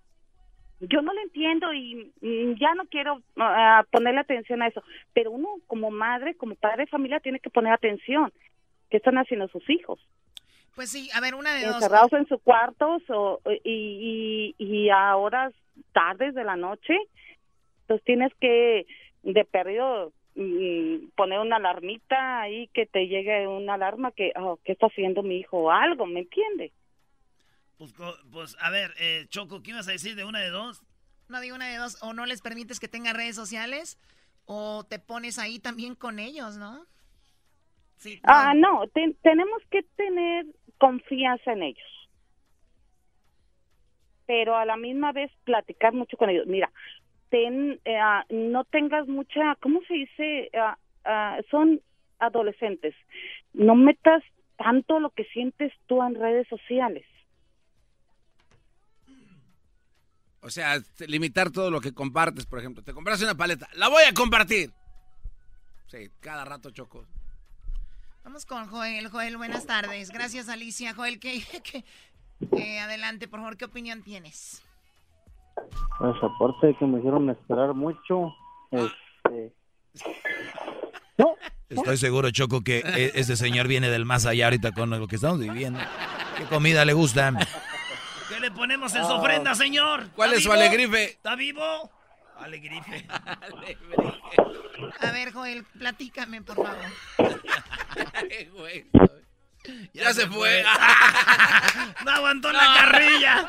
Yo no lo entiendo y ya no quiero ah, ponerle atención a eso. Pero uno como madre, como padre de familia, tiene que poner atención. ¿Qué están haciendo sus hijos? Pues sí, a ver, una de dos. Encerrados en sus cuartos o, y, y, y a horas tardes de la noche. Pues tienes que, de perdido, poner una alarmita ahí que te llegue una alarma que, oh, ¿qué está haciendo mi hijo? O algo, ¿me entiende? Pues, pues, a ver, eh, Choco, ¿qué ibas a decir de una de dos? No digo una de dos, o no les permites que tengan redes sociales, o te pones ahí también con ellos, ¿no? Sí. Ah, no, te- tenemos que tener confianza en ellos. Pero a la misma vez platicar mucho con ellos. Mira, ten, eh, ah, no tengas mucha, ¿cómo se dice? Ah, ah, son adolescentes. No metas tanto lo que sientes tú en redes sociales. O sea, limitar todo lo que compartes, por ejemplo. Te compras una paleta, la voy a compartir. Sí, cada rato choco. Vamos con Joel. Joel, buenas tardes. Gracias, Alicia. Joel, que, adelante, por favor, ¿qué opinión tienes? Pues aparte de que me hicieron esperar mucho, este... Estoy seguro, Choco, que e- ese señor viene del más allá ahorita con lo que estamos viviendo. ¿Qué comida le gusta? ¿Qué le ponemos en su ofrenda, señor? ¿Cuál ¿Está es su alegrife? ¿Está vivo? Alegrife. A ver, Joel, platícame, por favor. Ya, se fue. no aguantó la carrilla.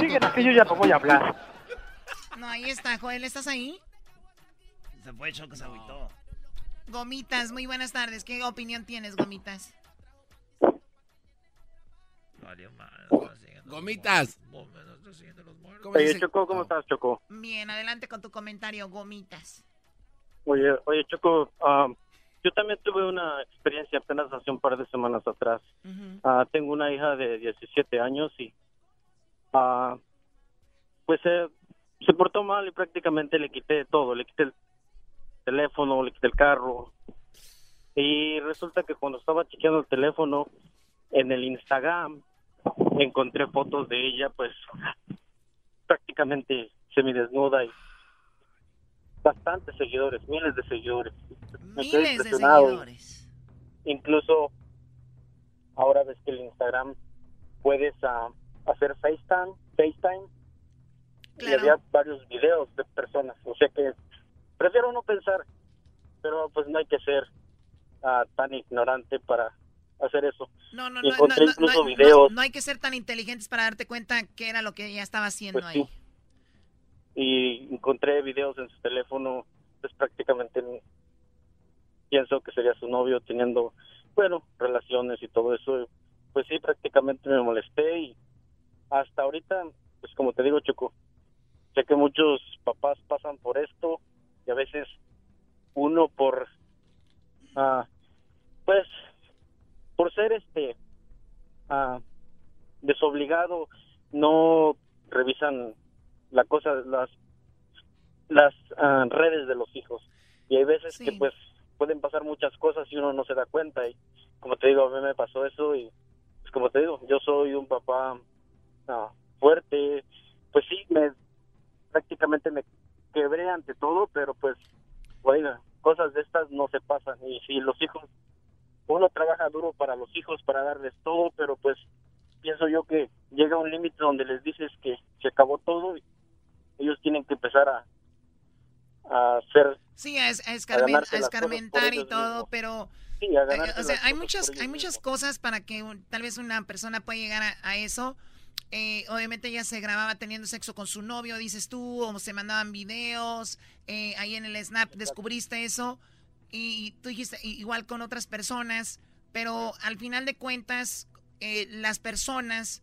Digan que yo ya no voy a hablar. No, ahí está, Joel, ¿estás ahí? Se fue, Choco, se agüitó. Gomitas, muy buenas tardes. ¿Qué opinión tienes, Gomitas? Gomitas. ¿Cómo Oye? Choco, ¿cómo estás, Choco? Bien, adelante con tu comentario, Gomitas. Oye, oye, Choco, ah, yo también tuve una experiencia apenas hace un par de semanas atrás. Ah, tengo una hija de 17 años y ah, pues eh, se portó mal y prácticamente le quité todo, le quité el teléfono, le quité el carro. Y resulta que cuando estaba chequeando el teléfono en el Instagram encontré fotos de ella pues prácticamente semidesnuda y bastantes seguidores, miles de seguidores. Me Miles de seguidores. Incluso ahora ves que el Instagram puedes ah, hacer FaceTime, FaceTime y había varios videos de personas. O sea que prefiero no pensar, pero pues no hay que ser ah, tan ignorante para hacer eso. No, no, no, encontré no, no, incluso no, videos. no, hay que ser tan inteligentes para darte cuenta que era lo que ella estaba haciendo Pues ahí. sí. Y encontré videos en su teléfono, pues prácticamente pienso que sería su novio teniendo, bueno, relaciones y todo eso. Pues sí, prácticamente me molesté y hasta ahorita, pues como te digo, Choco, sé que muchos papás pasan por esto y a veces uno por, ah, pues, por ser este, ah, desobligado, no revisan la cosa, las las ah, redes de los hijos. Y hay veces que pues pueden pasar muchas cosas y uno no se da cuenta. Y como te digo a mí me pasó eso y pues como te digo yo soy un papá ah, fuerte. Pues sí me prácticamente me quebré ante todo pero pues bueno cosas de estas no se pasan. Y si los hijos uno trabaja duro para los hijos para darles todo pero pues pienso yo que llega un límite donde les dices que se acabó todo y ellos tienen que empezar a, a hacer Sí, a, es- a escarmen- a escarmentar y todo, mismos. pero... Sí, a eh, o sea, hay muchas, hay muchas cosas para que tal vez una persona pueda llegar a, eso. Eh, obviamente ella se grababa teniendo sexo con su novio, dices tú, o se mandaban videos, eh, ahí en el Snap descubriste eso, y tú dijiste igual con otras personas, pero al final de cuentas, eh, las personas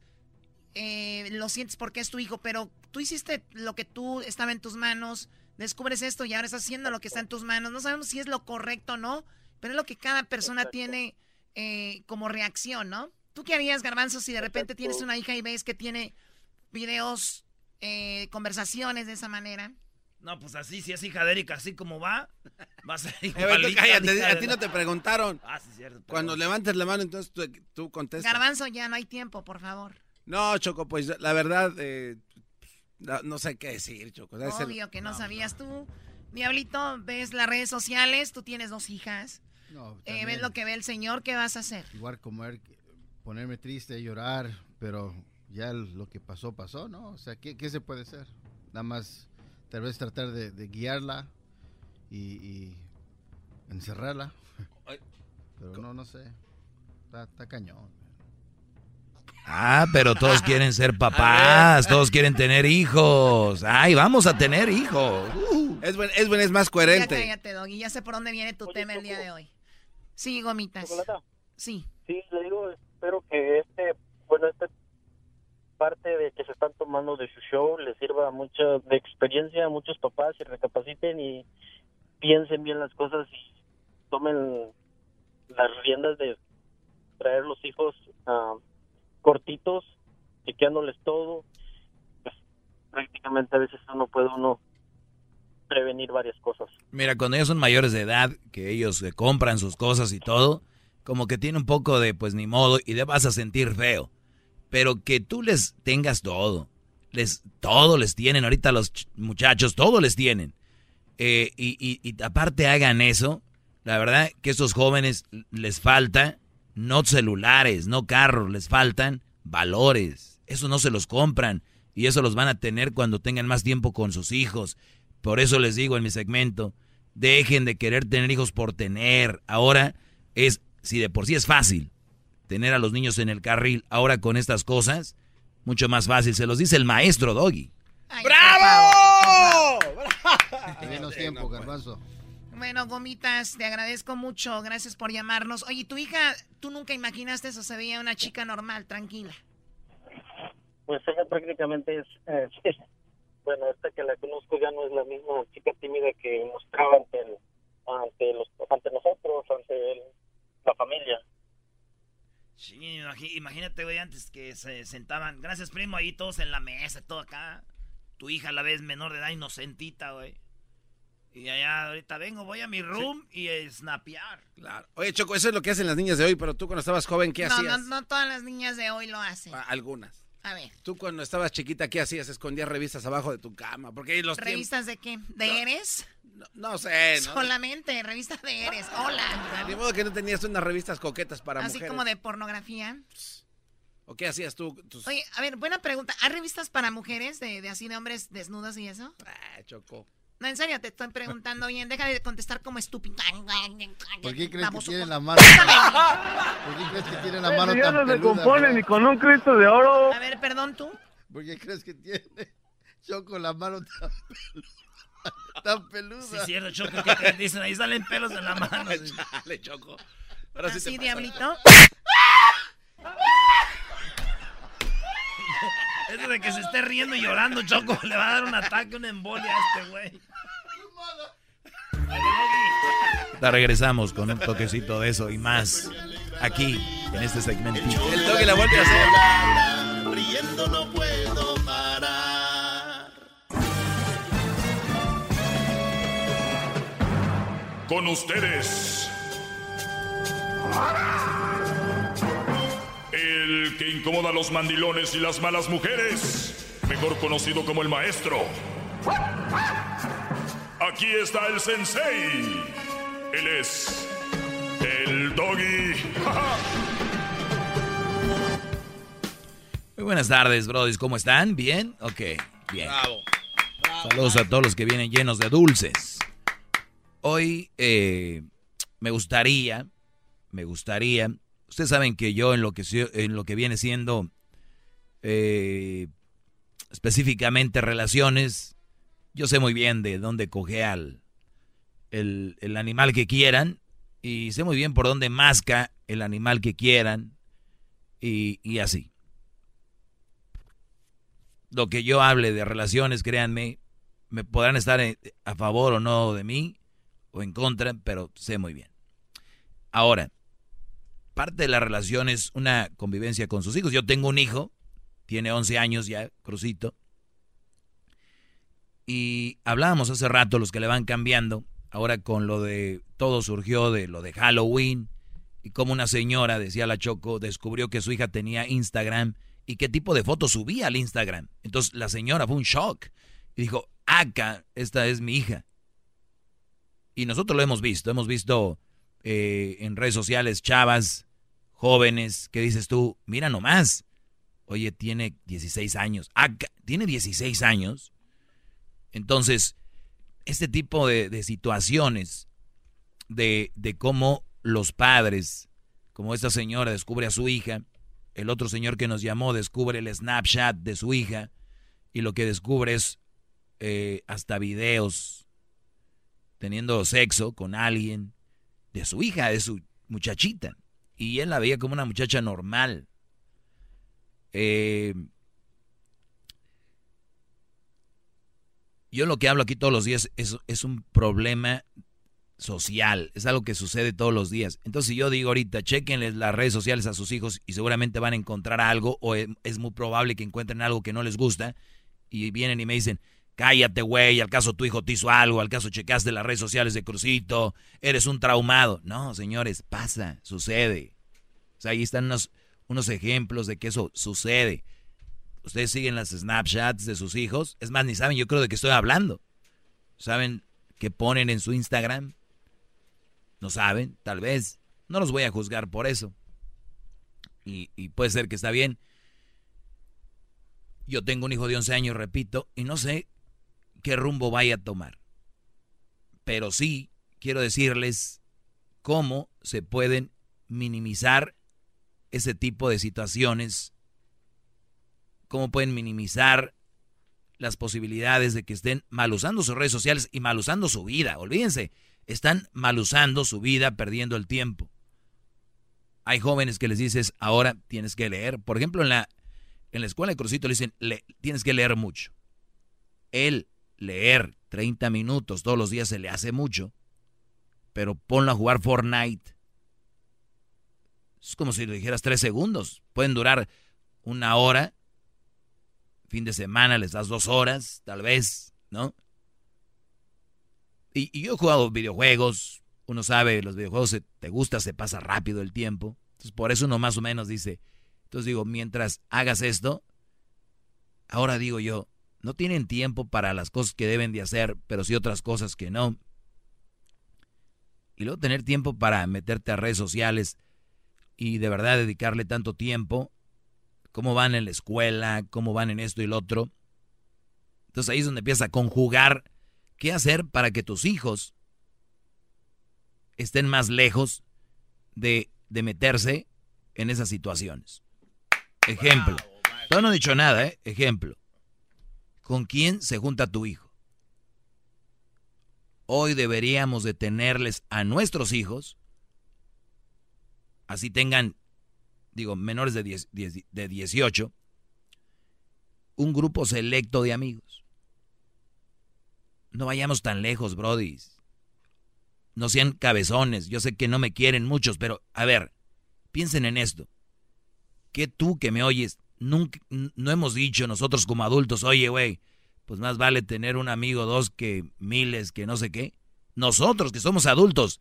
eh, lo sientes porque es tu hijo, pero tú hiciste lo que tú estaba en tus manos, descubres esto y ahora estás haciendo lo que está en tus manos. No sabemos si es lo correcto o no, pero es lo que cada persona tiene eh, como reacción, ¿no? ¿Tú qué harías, Garbanzo, si de repente tienes una hija y ves que tiene videos, eh, conversaciones de esa manera? No, pues así, si es hija de Erika, así como va, va a ser igualita. Cállate, a ti no te preguntaron. Ah, sí, cierto. Cuando levantes la mano, entonces tú, tú contestas. Garbanzo, ya no hay tiempo, por favor. No, Choco, pues la verdad, eh, no, no sé qué decir, Choco. Obvio que no, sabías tú. Diablito, ves las redes sociales, tú tienes dos hijas. No, Eh, ves lo que ve el Señor, ¿qué vas a hacer? Igual comer, ponerme triste, llorar, pero ya lo que pasó, pasó, ¿no? O sea, ¿qué, qué se puede hacer? Nada más, tal vez tratar de, de guiarla y, y encerrarla. Pero no, no sé. Está, está cañón. Ah, pero todos quieren ser papás, todos quieren tener hijos. Ay, vamos a tener hijos. Es, buen, es, buen, es más Ya coherente. cállate, Doggy, ya sé por dónde viene tu tema el día de hoy. Sí, gomitas. Sí. Sí, le digo, espero que este, bueno, esta parte de que se están tomando de su show les sirva mucho de experiencia a muchos papás y recapaciten y piensen bien las cosas y tomen las riendas de traer los hijos ah, cortitos, chequeándoles todo. Pues, prácticamente a veces no puede uno prevenir varias cosas. Mira, cuando ellos son mayores de edad, que ellos eh, compran sus cosas y todo, como que tiene un poco de, pues ni modo, y te vas a sentir feo. Pero que tú les tengas todo, les, todo les tienen, ahorita los ch- muchachos, todo les tienen. Eh, y, y- aparte hagan eso, la verdad que estos jóvenes les falta, no celulares, no carros, les faltan valores. Eso no se los compran y eso los van a tener cuando tengan más tiempo con sus hijos. Por eso les digo en mi segmento, dejen de querer tener hijos por tener. Ahora es, si de por sí es fácil tener a los niños en el carril, ahora con estas cosas, mucho más fácil. Se los dice el maestro Doggy. ¡Bravo! Menos tiempo, garbanzo. Bueno, gomitas, te agradezco mucho. Gracias por llamarnos. Oye, tu hija, tú nunca imaginaste eso, se veía una chica normal, tranquila. Pues ella prácticamente es, eh, sí, bueno, esta que la conozco ya no es la misma chica tímida que mostraba ante, el- ante, los, ante nosotros, ante el- la familia. Sí, imagínate, güey, antes que se sentaban, gracias primo, ahí todos en la mesa, todo acá. Tu hija a la vez menor de edad, inocentita, güey. Y allá ahorita vengo, voy a mi room y snapear. Claro. Oye, Choco, eso es lo que hacen las niñas de hoy, pero tú cuando estabas joven, ¿qué no, hacías? no, no todas las niñas de hoy lo hacen. Ah, Algunas. A ver. Tú cuando estabas chiquita, ¿qué hacías? Escondías revistas abajo de tu cama. Porque los ¿Revistas de qué? ¿De Eres? No, sé. ¿no? Solamente, revistas de Eres. Hola. Ni modo que no tenías unas revistas coquetas para Así mujeres. como de pornografía. ¿O qué hacías tú? Tus- Oye, a ver, buena pregunta. ¿Hay revistas para mujeres de, de así de hombres desnudos y eso? Ah, Choco. No, en serio, te estoy preguntando bien. Deja de contestar como estúpido. ¿Por qué crees Baboso. que tiene la mano? ¿Por qué crees que tiene la mano ya tan no se peluda? compone bro? ni con un Cristo de oro. A ver, perdón, tú. ¿Por qué crees que tiene Choco la mano tan peluda? Tan peluda. Sí, cierto, Choco, ¿qué te dicen? Ahí salen pelos en la mano. Dale, Choco. Ahora sí te Así, pasas. diablito. Eso de que se esté riendo y llorando, Choco, le va a dar un ataque, una embolia a este güey. Te regresamos con un toquecito de eso y más aquí en este segmentito. El toque la vuelve a hacer. Riendo no puedo parar. Con ustedes. Que incomoda a los mandilones y las malas mujeres. Mejor conocido como el maestro. Aquí está el sensei. Él es el doggy. Muy buenas tardes, brodis. ¿Cómo están? ¿Bien? Ok, bien. Bravo. Saludos a todos los que vienen llenos de dulces. Hoy eh, me gustaría, me gustaría, ustedes saben que yo en lo que, en lo que viene siendo eh, específicamente relaciones, yo sé muy bien de dónde coge al el, el animal que quieran y sé muy bien por dónde masca el animal que quieran y, y así. Lo que yo hable de relaciones, créanme, me podrán estar eh, a favor o no de mí o en contra, pero sé muy bien. Ahora, parte de la relación es una convivencia con sus hijos. Yo tengo un hijo, tiene 11 años ya, Crucito. Y hablábamos hace rato, los que le van cambiando, ahora con lo de, todo surgió de lo de Halloween, y como una señora, decía la Choco, descubrió que su hija tenía Instagram y qué tipo de fotos subía al Instagram. Entonces la señora fue un shock y dijo, acá, esta es mi hija. Y nosotros lo hemos visto, hemos visto eh, en redes sociales chavas, jóvenes, que dices tú, mira nomás, oye, tiene 16 años, acá, tiene 16 años. Entonces, este tipo de, de situaciones, de, de cómo los padres, como esta señora descubre a su hija, el otro señor que nos llamó descubre el Snapchat de su hija, y lo que descubre es eh, hasta videos teniendo sexo con alguien de su hija, de su muchachita. Y él la veía como una muchacha normal. Eh, yo lo que hablo aquí todos los días es, es un problema social, es algo que sucede todos los días. Entonces si yo digo ahorita, chequenles las redes sociales a sus hijos y seguramente van a encontrar algo o es, es muy probable que encuentren algo que no les gusta y vienen y me dicen, cállate güey, al caso tu hijo te hizo algo, al caso checaste las redes sociales de Crucito, eres un traumado. No, señores, pasa, sucede. O sea, ahí están unos, unos ejemplos de que eso sucede. Ustedes siguen las Snapchats de sus hijos, es más, ni saben yo creo de qué estoy hablando. ¿Saben qué ponen en su Instagram? No saben, tal vez. No los voy a juzgar por eso. Y, y puede ser que está bien. Yo tengo un hijo de 11 años, repito, y no sé qué rumbo vaya a tomar. Pero sí quiero decirles cómo se pueden minimizar ese tipo de situaciones, cómo pueden minimizar las posibilidades de que estén mal usando sus redes sociales y mal usando su vida. Olvídense, están mal usando su vida, perdiendo el tiempo. Hay jóvenes que les dices, ahora tienes que leer. Por ejemplo, en la, en la escuela de Crucito le dicen, tienes que leer mucho. Él, leer 30 minutos todos los días se le hace mucho, pero ponlo a jugar Fortnite. Es como si le dijeras tres segundos. Pueden durar una hora. Fin de semana les das dos horas, tal vez, ¿no? Y, yo he jugado videojuegos. Uno sabe, los videojuegos te gusta, se pasa rápido el tiempo. Entonces, por eso uno más o menos dice. Entonces digo, mientras hagas esto, Ahora digo yo, no tienen tiempo para las cosas que deben de hacer, pero sí otras cosas que no. Y luego tener tiempo para meterte a redes sociales y de verdad dedicarle tanto tiempo, cómo van en la escuela, cómo van en esto y lo otro. Entonces ahí es donde empieza a conjugar qué hacer para que tus hijos estén más lejos de, de meterse en esas situaciones. Ejemplo. Yo no he dicho nada, ¿eh? Ejemplo. ¿Con quién se junta tu hijo? Hoy deberíamos de tenerles a nuestros hijos, así tengan, digo, menores de, 10, de 18, un grupo selecto de amigos. No vayamos tan lejos, Brody. No sean cabezones. Yo sé que no me quieren muchos, pero a ver, piensen en esto. Que tú que me oyes, nunca, no hemos dicho nosotros como adultos, oye, güey, pues más vale tener un amigo, dos que miles, que no sé qué. Nosotros que somos adultos,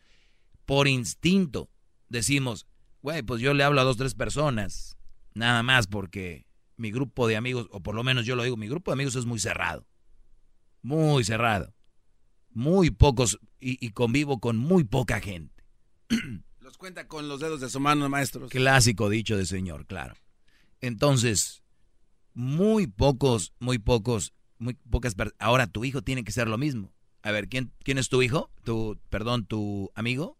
por instinto, decimos, güey, pues yo le hablo a dos, tres personas, nada más porque mi grupo de amigos, o por lo menos yo lo digo, mi grupo de amigos es muy cerrado, muy cerrado, muy pocos, y, y convivo con muy poca gente. Los cuenta con los dedos de su mano, maestro. Clásico dicho de señor, claro. Entonces, muy pocos, muy pocos, muy pocas Ahora tu hijo tiene que ser lo mismo. A ver, ¿quién, quién es tu hijo? Tu, perdón, tu amigo.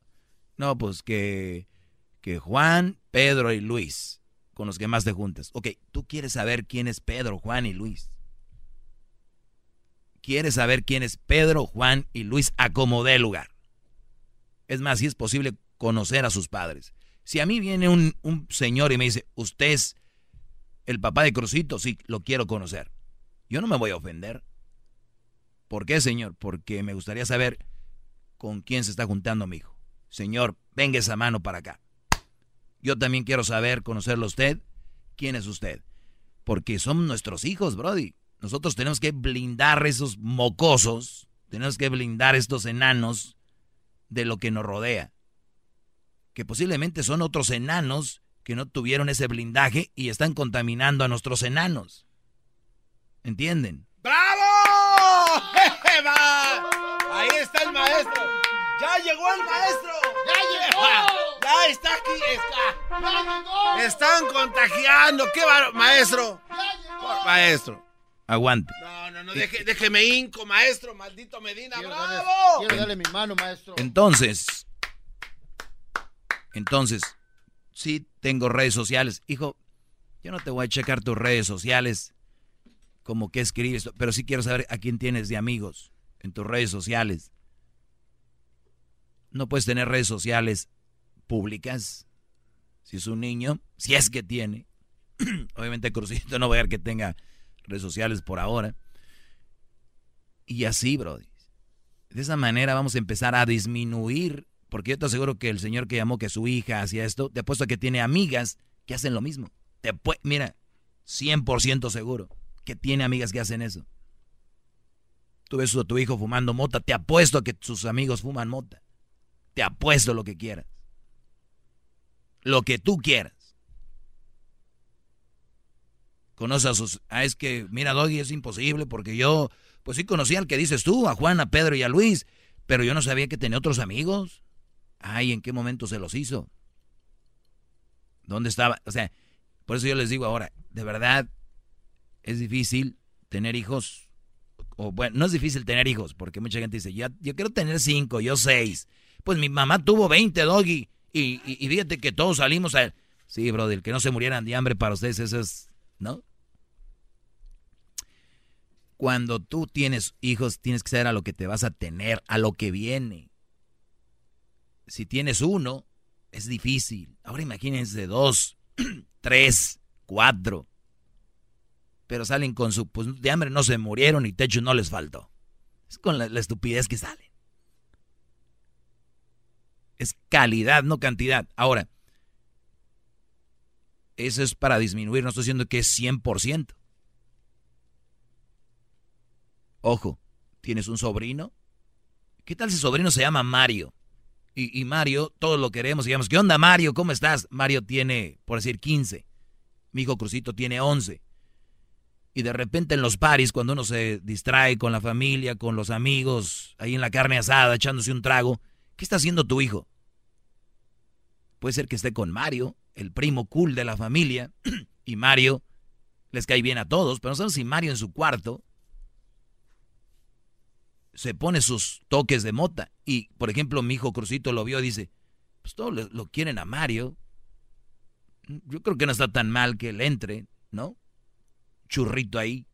No, pues que, que Juan, Pedro y Luis, con los que más te juntas. Ok, tú quieres saber quién es Pedro, Juan y Luis. Quieres saber quién es Pedro, Juan y Luis a como dé lugar. Es más, si es posible conocer a sus padres. Si a mí viene un, un señor y me dice, usted es el papá de Crucito, sí, lo quiero conocer. Yo no me voy a ofender. ¿Por qué, señor? Porque me gustaría saber con quién se está juntando mi hijo. Señor, venga esa mano para acá. Yo también quiero saber, conocerlo usted, quién es usted. Porque son nuestros hijos, Brody. Nosotros tenemos que blindar esos mocosos, tenemos que blindar estos enanos de lo que nos rodea. Que posiblemente son otros enanos que no tuvieron ese blindaje y están contaminando a nuestros enanos. ¿Entienden? ¡Bravo! Ahí está el maestro. ¡Ya llegó el maestro! ¡Ya llegó! ¡Ya está aquí! Está. Están contagiando. ¿Qué va, maestro? ¡Ya llegó! Maestro, aguante. No, no, no, deje, déjeme inco, maestro, maldito Medina. Quiero ¡Bravo! darle, quiero darle mi mano, maestro. Entonces, entonces, sí tengo redes sociales. Hijo, yo no te voy a checar tus redes sociales como que escribes, pero sí quiero saber a quién tienes de amigos en tus redes sociales. No puedes tener redes sociales públicas. Si es un niño, si es que tiene. Obviamente Crucito no voy a ver que tenga redes sociales por ahora. Y así, Brody. De esa manera vamos a empezar a disminuir porque yo te aseguro que el señor que llamó que su hija hacía esto, te apuesto que tiene amigas que hacen lo mismo. Te mira, 100% seguro que tiene amigas que hacen eso. Tú ves a tu hijo fumando mota, te apuesto a que sus amigos fuman mota. Te apuesto lo que quieras. Lo que tú quieras. Conoce a sus... Ah, es que, mira, Doggy, es imposible porque yo, pues sí conocí al que dices tú, a Juan, a Pedro y a Luis, pero yo no sabía que tenía otros amigos. Ay, ¿en qué momento se los hizo? ¿Dónde estaba? O sea, por eso yo les digo ahora, de verdad es difícil tener hijos. O bueno, no es difícil tener hijos, porque mucha gente dice, yo, quiero tener cinco, yo seis. Pues mi mamá tuvo 20, doggy. Y, y, fíjate que todos salimos a... Sí, brother, que no se murieran de hambre para ustedes, eso es... ¿No? Cuando tú tienes hijos, tienes que saber a lo que te vas a tener, a lo que viene si tienes uno, es difícil. Ahora imagínense dos, tres, cuatro. Pero salen con su, pues de hambre no se murieron y techo no les faltó. Es con la, estupidez que salen. Es calidad, no cantidad. Ahora, eso es para disminuir, no estoy diciendo que es 100%. Ojo, ¿tienes un sobrino? ¿Qué tal si sobrino se llama Mario? Y, Mario, todos lo queremos. Digamos, ¿qué onda, Mario? ¿Cómo estás? Mario tiene, por decir, 15. Mi hijo Crucito tiene 11. Y de repente en los paris, cuando uno se distrae con la familia, con los amigos, ahí en la carne asada, echándose un trago, ¿qué está haciendo tu hijo? Puede ser que esté con Mario, el primo cool de la familia, y Mario les cae bien a todos, pero no sabemos si Mario en su cuarto se pone sus toques de mota. Y, por ejemplo, mi hijo Crucito lo vio y dice, pues todos lo, quieren a Mario. Yo creo que no está tan mal que él entre, ¿no? Churrito ahí.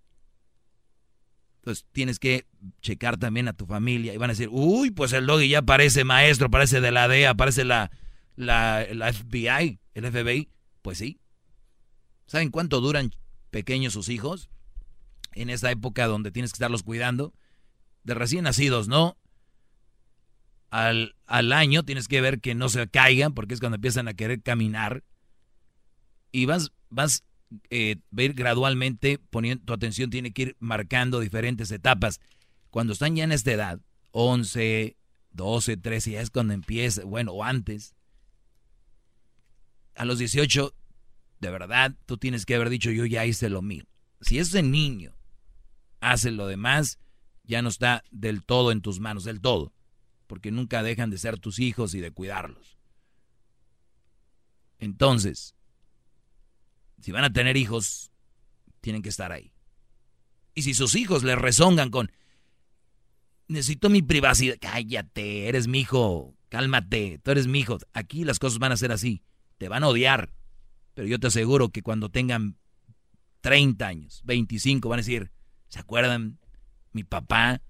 Entonces tienes que checar también a tu familia y van a decir, uy, pues el doggy ya parece maestro, parece de la DEA, parece la, la, la FBI, el FBI. Pues sí. ¿Saben cuánto duran pequeños sus hijos? En esa época donde tienes que estarlos cuidando de recién nacidos, ¿no? Al, al, año tienes que ver que no se caigan porque es cuando empiezan a querer caminar y vas, vas eh, ver gradualmente poniendo tu atención tiene que ir marcando diferentes etapas. Cuando están ya en esta edad, 11, 12, 13, ya es cuando empieza, bueno, o antes. A los 18, de verdad, tú tienes que haber dicho yo ya hice lo mío. Si ese niño hace lo demás, ya no está del todo en tus manos, del todo, porque nunca dejan de ser tus hijos y de cuidarlos. Entonces, si van a tener hijos, tienen que estar ahí. Y si sus hijos les rezongan con, necesito mi privacidad, cállate, eres mi hijo, cálmate, tú eres mi hijo. Aquí las cosas van a ser así, te van a odiar, pero yo te aseguro que cuando tengan 30 años, 25, van a decir, ¿se acuerdan mi papá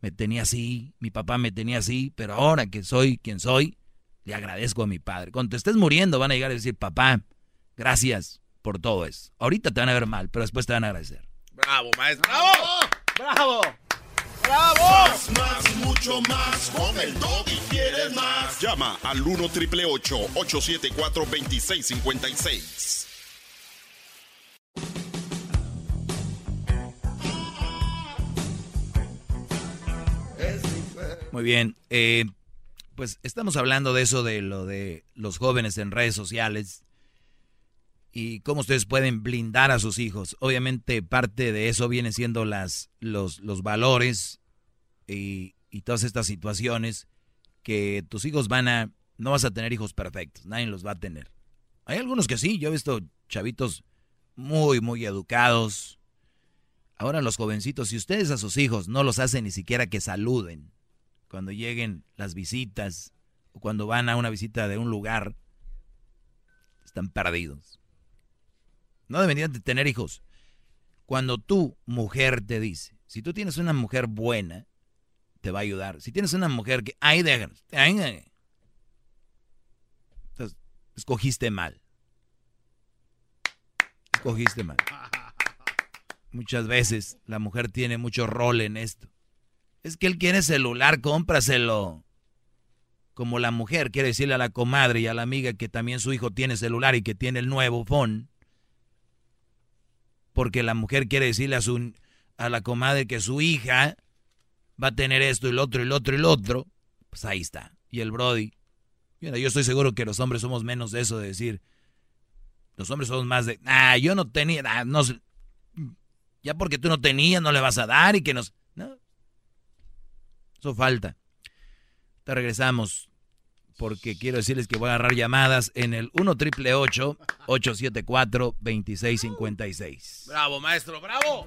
me tenía así, mi papá me tenía así, pero ahora que soy quien soy, le agradezco a mi padre. Cuando te estés muriendo van a llegar a decir, papá, gracias por todo eso. Ahorita te van a ver mal, pero después te van a agradecer. Bravo, maestro. Bravo. Bravo. ¡Bravo! Más, más, mucho más. Con el y quieres más. Llama al 1 triple 874 2656. Muy bien. Eh, pues estamos hablando de eso, de lo de los jóvenes en redes sociales y cómo ustedes pueden blindar a sus hijos. Obviamente parte de eso viene siendo las, los, los valores y, y todas estas situaciones que tus hijos van a... No vas a tener hijos perfectos, nadie los va a tener. Hay algunos que sí, yo he visto chavitos muy, muy educados. Ahora los jovencitos, si ustedes a sus hijos no los hacen ni siquiera que saluden, cuando lleguen las visitas o cuando van a una visita de un lugar, están perdidos. No deberían de tener hijos. Cuando tu mujer te dice, si tú tienes una mujer buena, te va a ayudar. Si tienes una mujer que, ay, déjanos, entonces, escogiste mal. Escogiste mal. Muchas veces la mujer tiene mucho rol en esto. Es que él quiere celular, cómpraselo. Como la mujer quiere decirle a la comadre y a la amiga que también su hijo tiene celular y que tiene el nuevo phone. Porque la mujer quiere decirle a, su, a la comadre que su hija va a tener esto y lo otro y lo otro y lo otro. Pues ahí está. Y el Brody. Mira, yo estoy seguro que los hombres somos menos de eso de decir. Los hombres somos más de. Ah, yo no tenía. Ah, no, ya porque tú no tenías, no le vas a dar y que nos. Eso falta. Te regresamos porque quiero decirles que voy a agarrar llamadas en el 1 triple 874 2656. Bravo, maestro, bravo.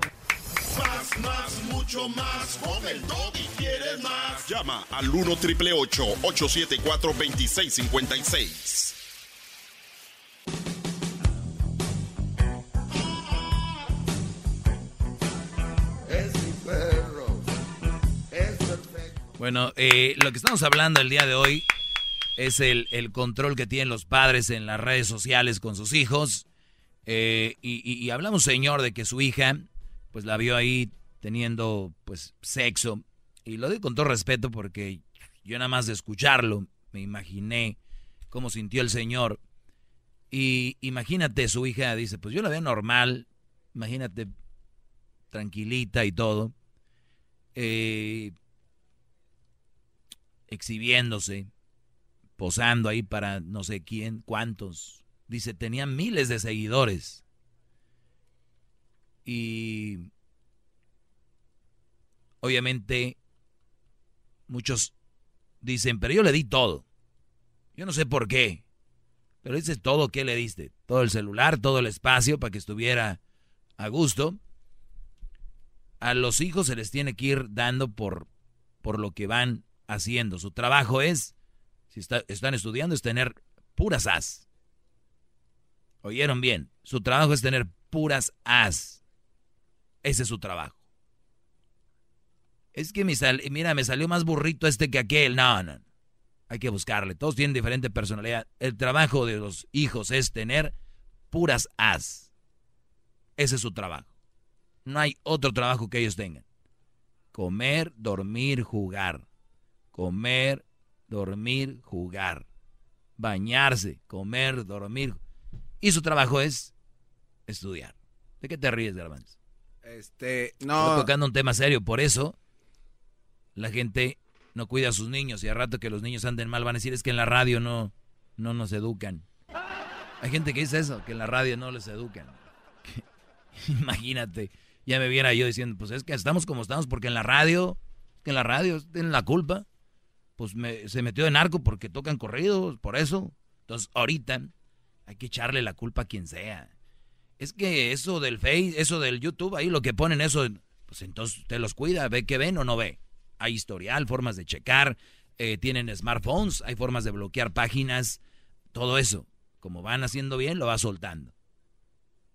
Más, más, mucho más. Con el y quieres más. Llama al 1 triple 874 2656. Bueno, eh, lo que estamos hablando el día de hoy es el, control que tienen los padres en las redes sociales con sus hijos. Eh, y, hablamos, señor, de que su hija, pues la vio ahí teniendo, pues, sexo. Y lo digo con todo respeto porque yo nada más de escucharlo me imaginé cómo sintió el señor. Y imagínate, su hija dice, pues yo la veo normal, imagínate, tranquilita y todo. Eh, exhibiéndose, posando ahí para no sé quién, cuántos. Dice, tenía miles de seguidores. Y obviamente muchos dicen, pero yo le di todo. Yo no sé por qué. Pero dices todo, ¿qué le diste? Todo el celular, todo el espacio para que estuviera a gusto. A los hijos se les tiene que ir dando por, por lo que van haciendo. Su trabajo es, si están estudiando, es tener puras as. ¿Oyeron bien? Su trabajo es tener puras as. Ese es su trabajo. Es que me mira, me salió más burrito este que aquel. No, no. Hay que buscarle. Todos tienen diferente personalidad. El trabajo de los hijos es tener puras as. Ese es su trabajo. No hay otro trabajo que ellos tengan. Comer, dormir, jugar. Comer, dormir, jugar. Bañarse, comer, dormir. Y su trabajo es estudiar. ¿De qué te ríes, Garbanz? Este, no. Estoy tocando un tema serio, por eso la gente no cuida a sus niños y a rato que los niños anden mal van a decir es que en la radio no, no nos educan. Hay gente que dice eso, que en la radio no les educan. Imagínate, ya me viera yo diciendo, pues es que estamos como estamos porque en la radio, que en la radio tienen la culpa. Pues se metió de narco porque tocan corridos, por eso. Entonces ahorita hay que echarle la culpa a quien sea. Es que eso del Face, eso del YouTube, ahí lo que ponen eso, pues entonces usted los cuida, ve que ven o no ve hay historial, formas de checar, eh, tienen smartphones, hay formas de bloquear páginas, todo eso. Como van haciendo bien, lo va soltando.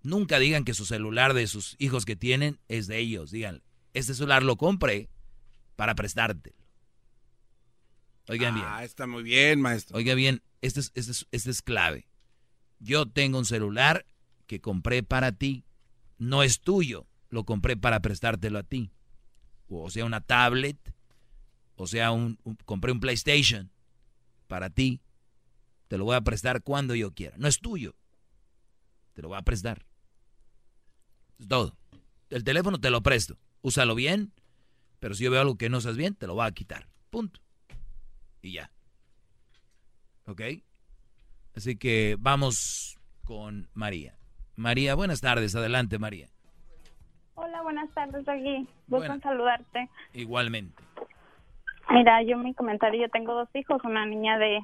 Nunca digan que su celular de sus hijos que tienen es de ellos. Digan, este celular lo compré para prestártelo. Oigan bien. Ah, está muy bien, maestro. Oiga bien, este es, este, es, este es clave. Yo tengo un celular que compré para ti. No es tuyo, lo compré para prestártelo a ti o sea una tablet, o sea un, compré un PlayStation para ti, te lo voy a prestar cuando yo quiera. No es tuyo, te lo voy a prestar. Es todo. El teléfono te lo presto, úsalo bien, pero si yo veo algo que no usas bien, te lo voy a quitar. Punto. Y ya. ¿Ok? Así que vamos con María. María, buenas tardes. Adelante, María. Hola, buenas tardes, aquí. Gusto saludarte. Igualmente. Mira, yo mi comentario, yo tengo dos hijos, una niña de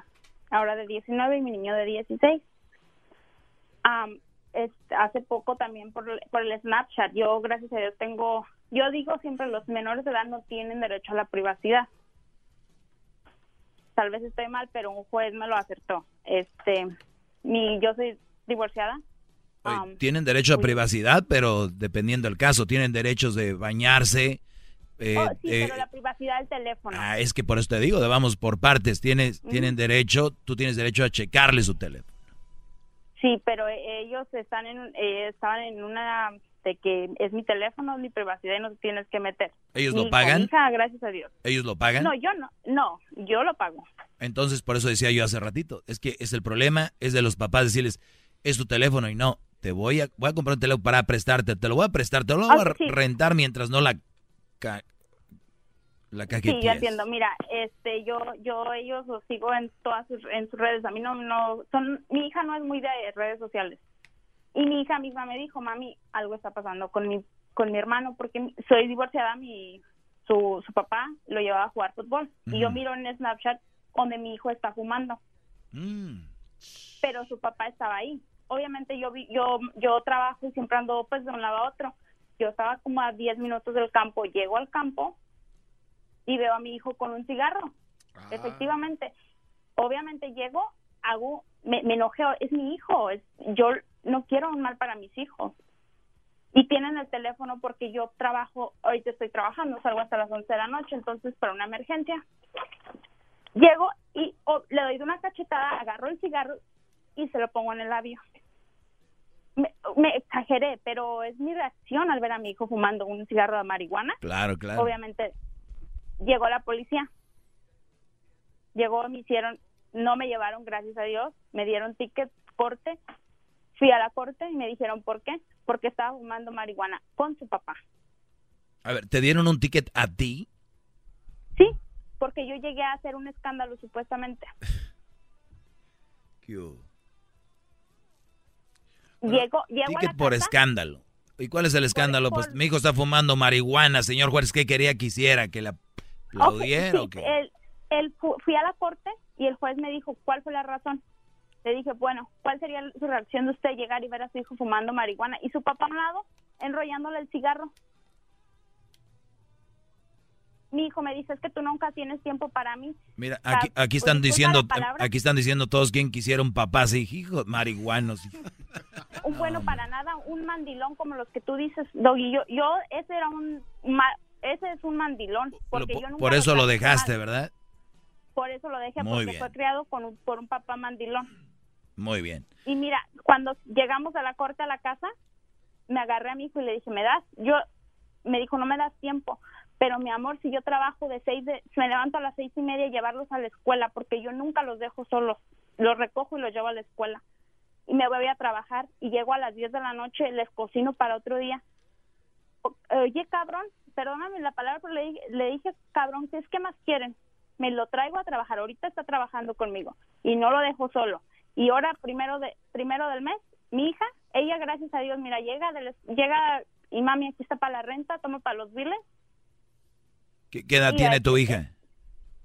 ahora de 19 y mi niño de 16. hace poco también por, por el Snapchat, yo gracias a Dios tengo, yo digo siempre los menores de edad no tienen derecho a la privacidad. Tal vez estoy mal, pero un juez me lo acertó. Este, mi, yo soy divorciada, Um, tienen derecho a privacidad, pero dependiendo del caso, tienen derechos de bañarse. Eh, oh, sí, pero la privacidad del teléfono. Ah, es que por eso te digo, vamos por partes. Tienes, Tienen derecho, tú tienes derecho a checarle su teléfono. Sí, pero ellos están en, eh, estaban en una de que es mi teléfono, mi privacidad y no te tienes que meter. ¿Ellos lo pagan? Hija, gracias a Dios. ¿Ellos lo pagan? No, yo no, no, yo lo pago. Entonces, por eso decía yo hace ratito, es que es el problema, es de los papás decirles, es tu teléfono y no, te voy a, voy a comprar un teléfono para prestarte, te lo voy a prestar, te lo voy a rentar mientras no la la Sí, yo entiendo. Mira, este, yo, yo ellos los sigo en todas sus, en sus redes. A mí no, no, son, mi hija no es muy de redes sociales. Y mi hija misma me dijo, mami, algo está pasando con mi, con mi hermano porque soy divorciada. Mi, su, su papá lo llevaba a jugar fútbol y yo mm. miro en Snapchat donde mi hijo está fumando. Mm. Pero su papá estaba ahí obviamente yo yo yo trabajo y siempre ando pues de un lado a otro. Yo estaba como a 10 minutos del campo, llego al campo y veo a mi hijo con un cigarro. Ah. Efectivamente. Obviamente llego, hago me, me enojeo, es mi hijo, es yo no quiero un mal para mis hijos. Y tienen el teléfono porque yo trabajo, ahorita estoy trabajando, salgo hasta las 11 de la noche, entonces para una emergencia. Llego y le doy una cachetada, agarro el cigarro y se lo pongo en el labio me, exageré, pero es mi reacción al ver a mi hijo fumando un cigarro de marihuana. Claro, claro. Obviamente llegó la policía. Llegó, me hicieron, no me llevaron, gracias a Dios, me dieron ticket, corte. Fui a la corte y me dijeron por qué, porque estaba fumando marihuana con su papá. A ver, ¿te dieron un ticket a ti? Sí, porque yo llegué a hacer un escándalo supuestamente. ¿Qué Llego, llego ticket por escándalo. ¿Y cuál es el escándalo? pues mi hijo está fumando marihuana, señor juez, ¿qué quería que hiciera? ¿Que la aplaudiera o qué? Él, fui a la corte y el juez me dijo, ¿cuál fue la razón? Le dije, bueno, ¿cuál sería su reacción de usted llegar y ver a su hijo fumando marihuana? Y su papá a un lado, enrollándole el cigarro mi hijo me dice, es que tú nunca tienes tiempo para mí. Mira, aquí, aquí están diciendo, aquí están diciendo todos quién quisieron papás, hijo, marihuanos. Un bueno para nada, un mandilón como los que tú dices, Doggy. Yo, yo ese era un, ese es un mandilón. Porque por, yo nunca por eso lo dejaste, ¿verdad? Por eso lo dejé, porque fue criado con por un papá mandilón. Muy bien. Y mira, cuando llegamos a la corte a la casa, me agarré a mi hijo y le dije, ¿me das? Yo, me dijo, no me das tiempo pero mi amor, si yo trabajo de seis, de, me levanto a las seis y media y llevarlos a la escuela, porque yo nunca los dejo solos, los recojo y los llevo a la escuela. Y me voy a trabajar y llego a las diez de la noche, les cocino para otro día. Oye, cabrón, perdóname la palabra, pero le dije, le dije cabrón, ¿qué es que más quieren? Me lo traigo a trabajar, ahorita está trabajando conmigo y no lo dejo solo. Y ahora, primero, de, primero del mes, mi hija, ella, gracias a Dios, mira, llega, llega y mami, aquí está para la renta, toma para los biles ¿Qué, edad tiene tu hija?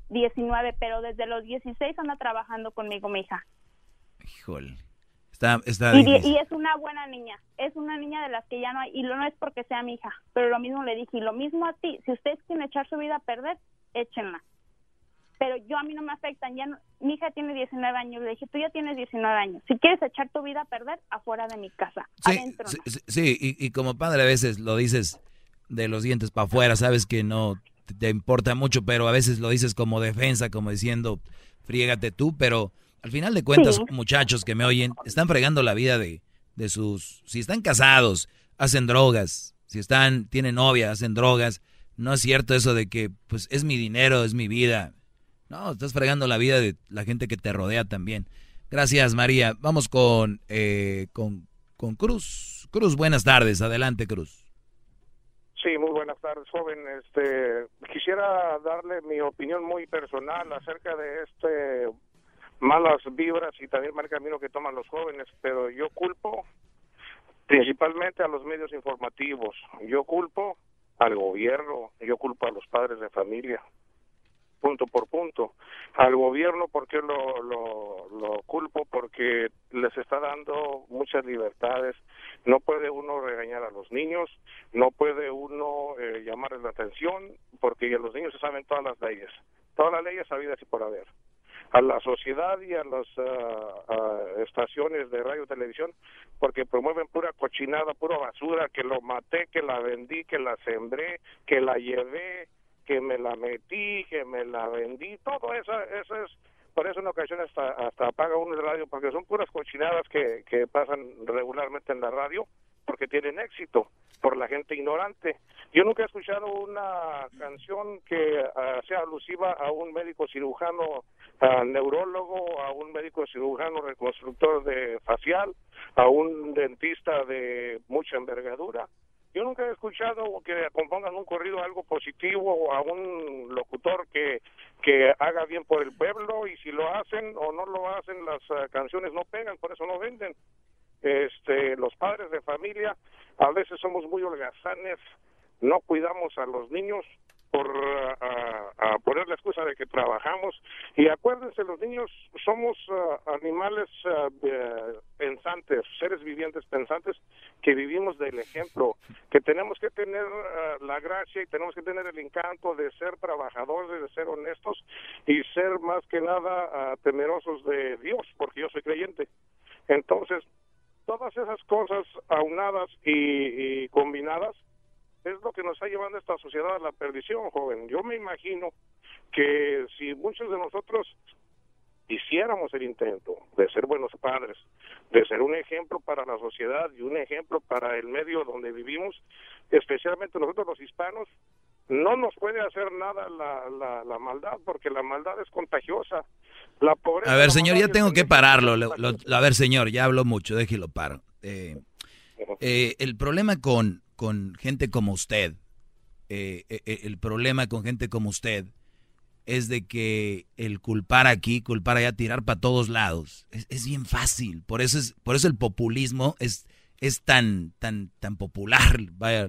19, pero desde los 16 anda trabajando conmigo mi hija. Híjole. Está, está y, y, es una buena niña, es una niña de las que ya no hay, y no es porque sea mi hija, pero lo mismo le dije, y lo mismo a ti, si ustedes quieren echar su vida a perder, échenla. Pero yo a mí no me afectan, ya mi hija tiene 19 años, le dije, tú ya tienes 19 años, si quieres echar tu vida a perder, afuera de mi casa, sí, adentro. Sí, sí y, y como padre a veces lo dices de los dientes para afuera, sabes que no te importa mucho, pero a veces lo dices como defensa, como diciendo, friégate tú, pero al final de cuentas, muchachos que me oyen, están fregando la vida de, de sus... Si están casados, hacen drogas, si están, tienen novia, hacen drogas, no es cierto eso de que, pues, es mi dinero, es mi vida. No, estás fregando la vida de la gente que te rodea también. Gracias, María. Vamos con, eh, con, con Cruz. Cruz, buenas tardes. Adelante, Cruz. Sí, muy buenas tardes, joven. Este, quisiera darle mi opinión muy personal acerca de este malas vibras y también mal camino que toman los jóvenes, pero yo culpo principalmente a los medios informativos. Yo culpo al gobierno, yo culpo a los padres de familia punto por punto. Al gobierno, porque lo, lo, culpo? Porque les está dando muchas libertades. No puede uno regañar a los niños, no puede uno eh, llamarles la atención, porque los niños se saben todas las leyes, todas las leyes sabidas y por haber. A la sociedad y a las ah, estaciones de radio y televisión, porque promueven pura cochinada, pura basura, que lo maté, que la vendí, que la sembré, que la llevé, que me la metí, que me la vendí, todo eso, eso es, por eso en ocasiones hasta, hasta apaga uno el radio, porque son puras cochinadas que, que pasan regularmente en la radio, porque tienen éxito por la gente ignorante. Yo nunca he escuchado una canción que ah, sea alusiva a un médico cirujano neurólogo, a un médico cirujano reconstructor de facial, a un dentista de mucha envergadura. Yo nunca he escuchado que compongan un corrido algo positivo a un locutor que, que haga bien por el pueblo y si lo hacen o no lo hacen las eh, canciones no pegan, por eso no venden. Este, los padres de familia a veces somos muy holgazanes, no cuidamos a los niños por a, poner la excusa de que trabajamos. Y acuérdense los niños somos animales pensantes seres vivientes pensantes que vivimos del ejemplo que tenemos que tener la gracia y tenemos que tener el encanto de ser trabajadores de ser honestos y ser más que nada temerosos de Dios porque yo soy creyente. Entonces todas esas cosas aunadas y combinadas es lo que nos está llevando esta sociedad a la perdición, joven. Yo me imagino que si muchos de nosotros hiciéramos el intento de ser buenos padres, de ser un ejemplo para la sociedad y un ejemplo para el medio donde vivimos, especialmente nosotros los hispanos, no nos puede hacer nada la, la, maldad, porque la maldad es contagiosa. La pobreza, a ver, señor, ya tengo que pararlo. a ver, señor, ya hablo mucho, déjelo paro. Eh, eh, el problema con, con gente como usted, eh, eh, eh, el problema con gente como usted es de que el culpar aquí, culpar allá, tirar para todos lados, es, bien fácil. Por eso, es, por eso el populismo es, es tan, tan, tan popular, vaya,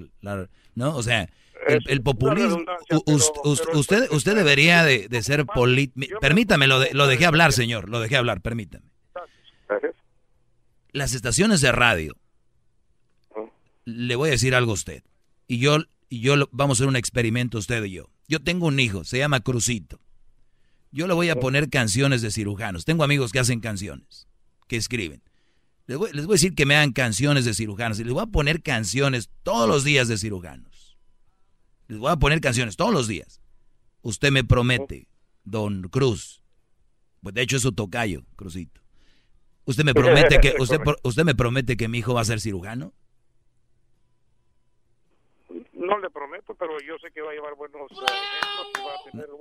¿no? O sea, el, populismo, usted, usted debería de, ser político. Permítame, lo, lo dejé hablar, señor, lo dejé hablar, permítame. Las estaciones de radio, le voy a decir algo a usted, y yo, y yo vamos a hacer un experimento usted y yo. Yo tengo un hijo, se llama Crucito. Yo le voy a poner canciones de cirujanos. Tengo amigos que hacen canciones, que escriben. Les voy, les voy, a decir que me hagan canciones de cirujanos y les voy a poner canciones todos los días de cirujanos. Les voy a poner canciones todos los días. Usted me promete, don Cruz, pues de hecho es su tocayo, Cruzito. Usted me promete que usted, usted me promete que mi hijo va a ser cirujano. No prometo, pero yo sé que va a llevar buenos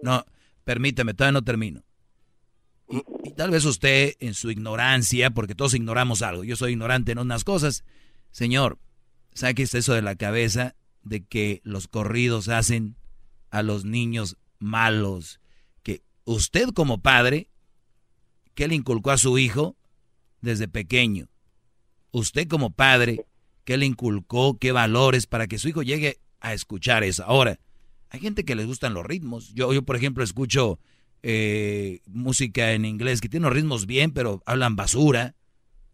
No, Permítame, todavía no termino. Y, tal vez usted, en su ignorancia, porque todos ignoramos algo, yo soy ignorante en unas cosas, señor, saque eso de la cabeza de que los corridos hacen a los niños malos, que usted como padre, ¿qué le inculcó a su hijo desde pequeño? Usted como padre, ¿qué le inculcó, qué valores para que su hijo llegue a escuchar eso? Ahora, hay gente que les gustan los ritmos. Yo, yo por ejemplo, escucho eh, música en inglés que tiene los ritmos bien, pero hablan basura,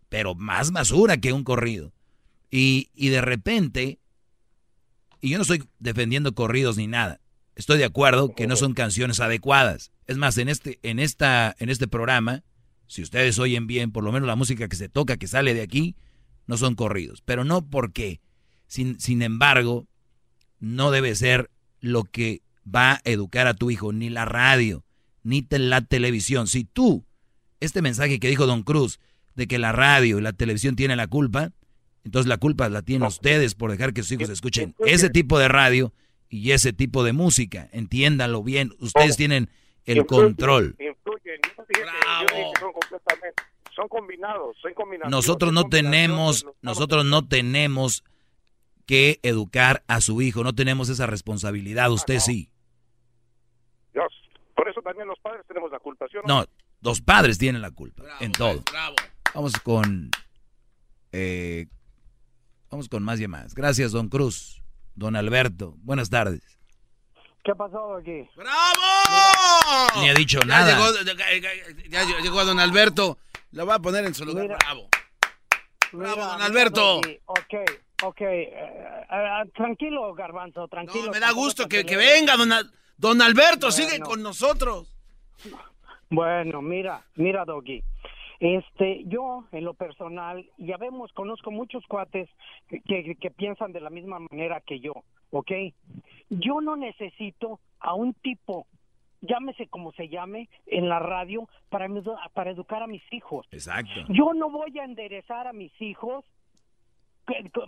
pero más basura que un corrido. Y, y de repente, y yo no estoy defendiendo corridos ni nada, estoy de acuerdo que no son canciones adecuadas. Es más, en este, en esta, en este programa, si ustedes oyen bien, por lo menos la música que se toca, que sale de aquí, no son corridos. Pero no porque, sin, sin embargo, no debe ser lo que va a educar a tu hijo, ni la radio, ni la televisión. Si tú, este mensaje que dijo Don Cruz, de que la radio y la televisión tienen la culpa, entonces la culpa la tienen ustedes por dejar que sus hijos escuchen ese tipo de radio y ese tipo de música. Entiéndanlo bien, ustedes tienen el control. Son combinados, son combinados. Nosotros no tenemos, nosotros no tenemos que educar a su hijo. No tenemos esa responsabilidad, usted ah, sí. Dios. Por eso también los padres tenemos la culpa. no? los padres tienen la culpa en todo. Vamos con... Eh, vamos con más llamadas. Gracias, don Cruz. Don Alberto, buenas tardes. ¿Qué ha pasado aquí? ¡Bravo! Ni ha dicho nada. ya llegó don Alberto. Lo va a poner en su lugar. Bravo. Bravo, don Alberto. Ok, Ok, eh, eh, tranquilo, Garbanzo, tranquilo. No, me da gusto que, venga, don, don Alberto, sigue con nosotros. Bueno, mira, mira, Doggy. Este, yo, en lo personal, ya vemos, conozco muchos cuates que, que, piensan de la misma manera que yo, ¿ok? Yo no necesito a un tipo, llámese como se llame, en la radio para, para educar a mis hijos. Exacto. Yo no voy a enderezar a mis hijos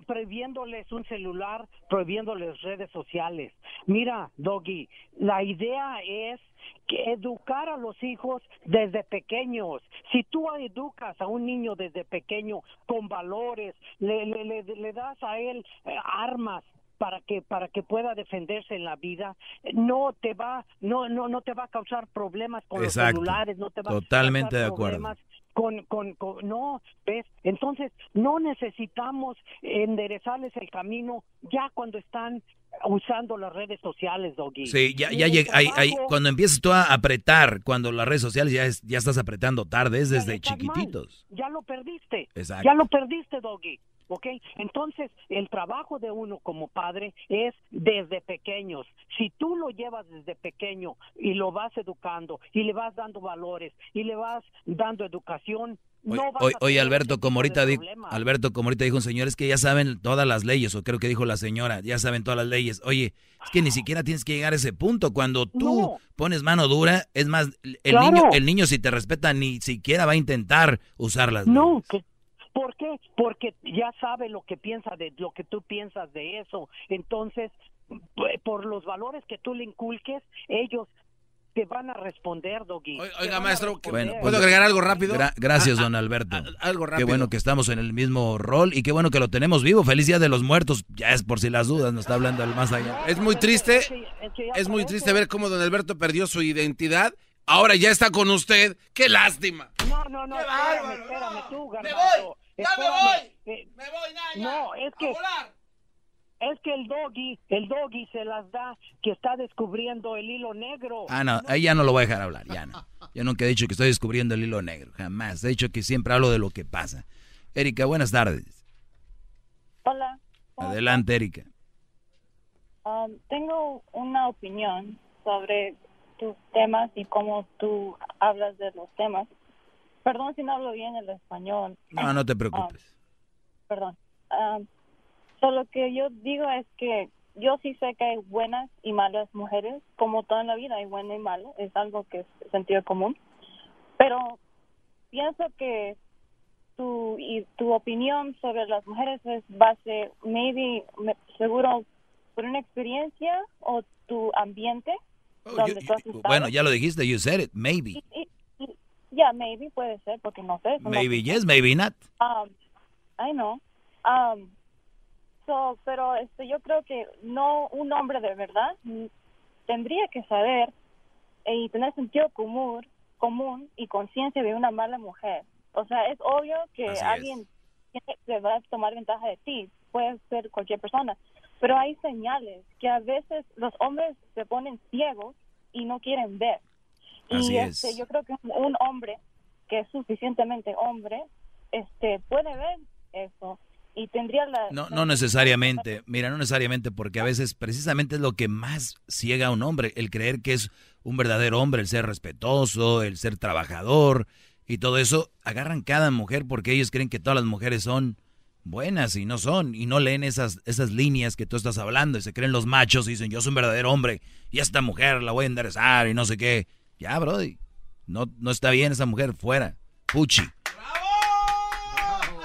prohibiéndoles un celular, prohibiéndoles redes sociales. Mira, Doggy, la idea es que educar a los hijos desde pequeños. Si tú educas a un niño desde pequeño con valores, le, le, le, das a él eh, armas, para que para que pueda defenderse en la vida no te va no no no te va a causar problemas con los celulares no te va totalmente a de acuerdo con, con, no, ¿ves? Entonces, no necesitamos enderezarles el camino ya cuando están usando las redes sociales, Doggy. Sí, ya, ya llega, cuando empiezas tú a apretar, cuando las redes sociales ya, es, ya estás apretando tarde, es desde chiquititos. Ya lo perdiste. Ya lo perdiste, Doggy. ¿Ok? Entonces, el trabajo de uno como padre es desde pequeños. Si tú lo llevas desde pequeño y lo vas educando y le vas dando valores y le vas dando educación, no oye, oye Alberto, como ahorita dijo, Alberto, como ahorita dijo un señor, es que ya saben todas las leyes, o creo que dijo la señora, ya saben todas las leyes. Oye, es que ni siquiera tienes que llegar a ese punto. Cuando tú pones mano dura, es más, el niño, el niño si te respeta ni siquiera va a intentar usarlas. No, ¿Por qué? Porque ya sabe lo que piensa de lo que tú piensas de eso. Entonces, por los valores que tú le inculques, ellos te van a responder, Doggy. Oiga, maestro, bueno, ¿puedo agregar algo rápido? gracias, don Alberto. algo rápido. Qué bueno que estamos en el mismo rol y qué bueno que lo tenemos vivo. Feliz Día de los Muertos. Ya es por si las dudas, nos está hablando el más allá. Es muy triste, es muy triste ver cómo don Alberto perdió su identidad Ahora ya está con usted. ¡Qué lástima! No, no, no, espérame, espérame tú, Garbanzo. ¡Ya me voy! ¡Me voy, Naya! No, es que... Es que el doggy, el doggy se las da que está descubriendo el hilo negro. Ah, no, ahí ya no lo voy a dejar hablar, ya no. Yo nunca he dicho que estoy descubriendo el hilo negro, jamás. He dicho que siempre hablo de lo que pasa. Erika, buenas tardes. Hola. Adelante, Erika. Um, tengo una opinión sobre tus temas y cómo tú hablas de los temas. Perdón si no hablo bien el español. No, no te preocupes. Um, perdón. Um, lo que yo digo es que yo sí sé que hay buenas y malas mujeres, como toda la vida hay bueno y malo, es algo que es sentido común. Pero pienso que tu y tu opinión sobre las mujeres es base, maybe, seguro, por una experiencia o tu ambiente. Oh, donde bueno, ya lo dijiste, you said it, maybe. Ya, maybe puede ser, porque no sé. Maybe yes, maybe not. Um, I know. Um, so, pero este, yo creo que no un hombre de verdad tendría que saber y tener sentido común, común y conciencia de una mala mujer. O sea, es obvio que alguien tiene, va a tomar ventaja de ti, puede ser cualquier persona, pero hay señales que a veces los hombres se ponen ciegos y no quieren ver. Y este, yo creo que un hombre que es suficientemente hombre este puede ver eso y tendría la... No, no necesariamente, mira, no necesariamente, porque a veces precisamente es lo que más ciega a un hombre, el creer que es un verdadero hombre, el ser respetuoso, el ser trabajador y todo eso, agarran cada mujer porque ellos creen que todas las mujeres son buenas y no son, y no leen esas, esas líneas que tú estás hablando, y se creen los machos y dicen, yo soy un verdadero hombre, y esta mujer la voy a enderezar y no sé qué. Ya, Brody, no, no está bien esa mujer, fuera. Puchi.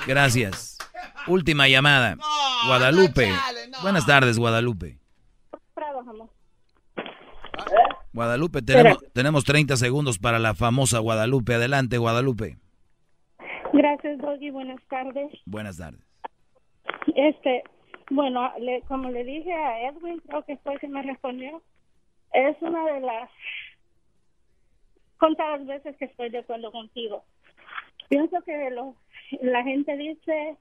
Gracias. Última llamada. Guadalupe. Buenas tardes, Guadalupe. Guadalupe, tenemos, tenemos 30 segundos para la famosa Guadalupe. Adelante, Guadalupe. Gracias, Doggy. Buenas tardes. Buenas tardes. Este, bueno, como le dije a Edwin, creo que fue que me respondió, es una de las contadas veces que estoy de acuerdo contigo. Pienso que lo, la gente dice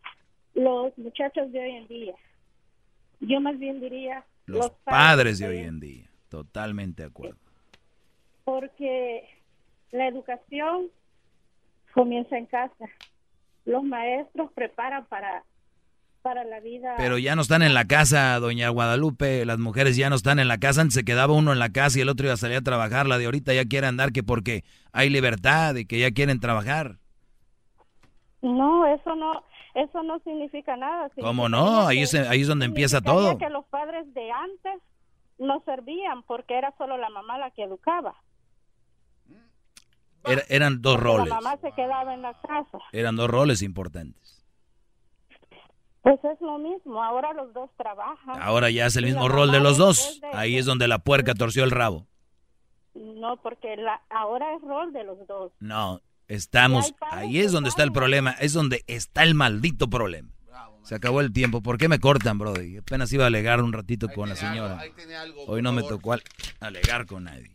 los muchachos de hoy en día. Yo más bien diría los, padres, de hoy en día. Totalmente de acuerdo. Porque la educación comienza en casa. Los maestros preparan para para la vida. Pero ya no están en la casa, doña Guadalupe, las mujeres ya no están en la casa, antes se quedaba uno en la casa y el otro iba a salir a trabajar, la de ahorita ya quiere andar que porque hay libertad y que ya quieren trabajar. No, eso no, eso no significa nada. ¿Cómo no? Ahí es, ahí es donde empieza todo. que los padres de antes no servían porque era solo la mamá la que educaba. eran dos roles. La mamá se quedaba en la casa. Eran dos roles importantes. Pues es lo mismo, ahora los dos trabajan. Ahora ya es el mismo rol de los dos. Ahí es donde la puerca torció el rabo. No, porque la, ahora es rol de los dos. No, estamos, ahí es donde está el problema, es donde está el maldito problema. Se acabó el tiempo. ¿Por qué me cortan, brody? Apenas iba a alegar un ratito con la señora. Hoy no me tocó alegar con nadie.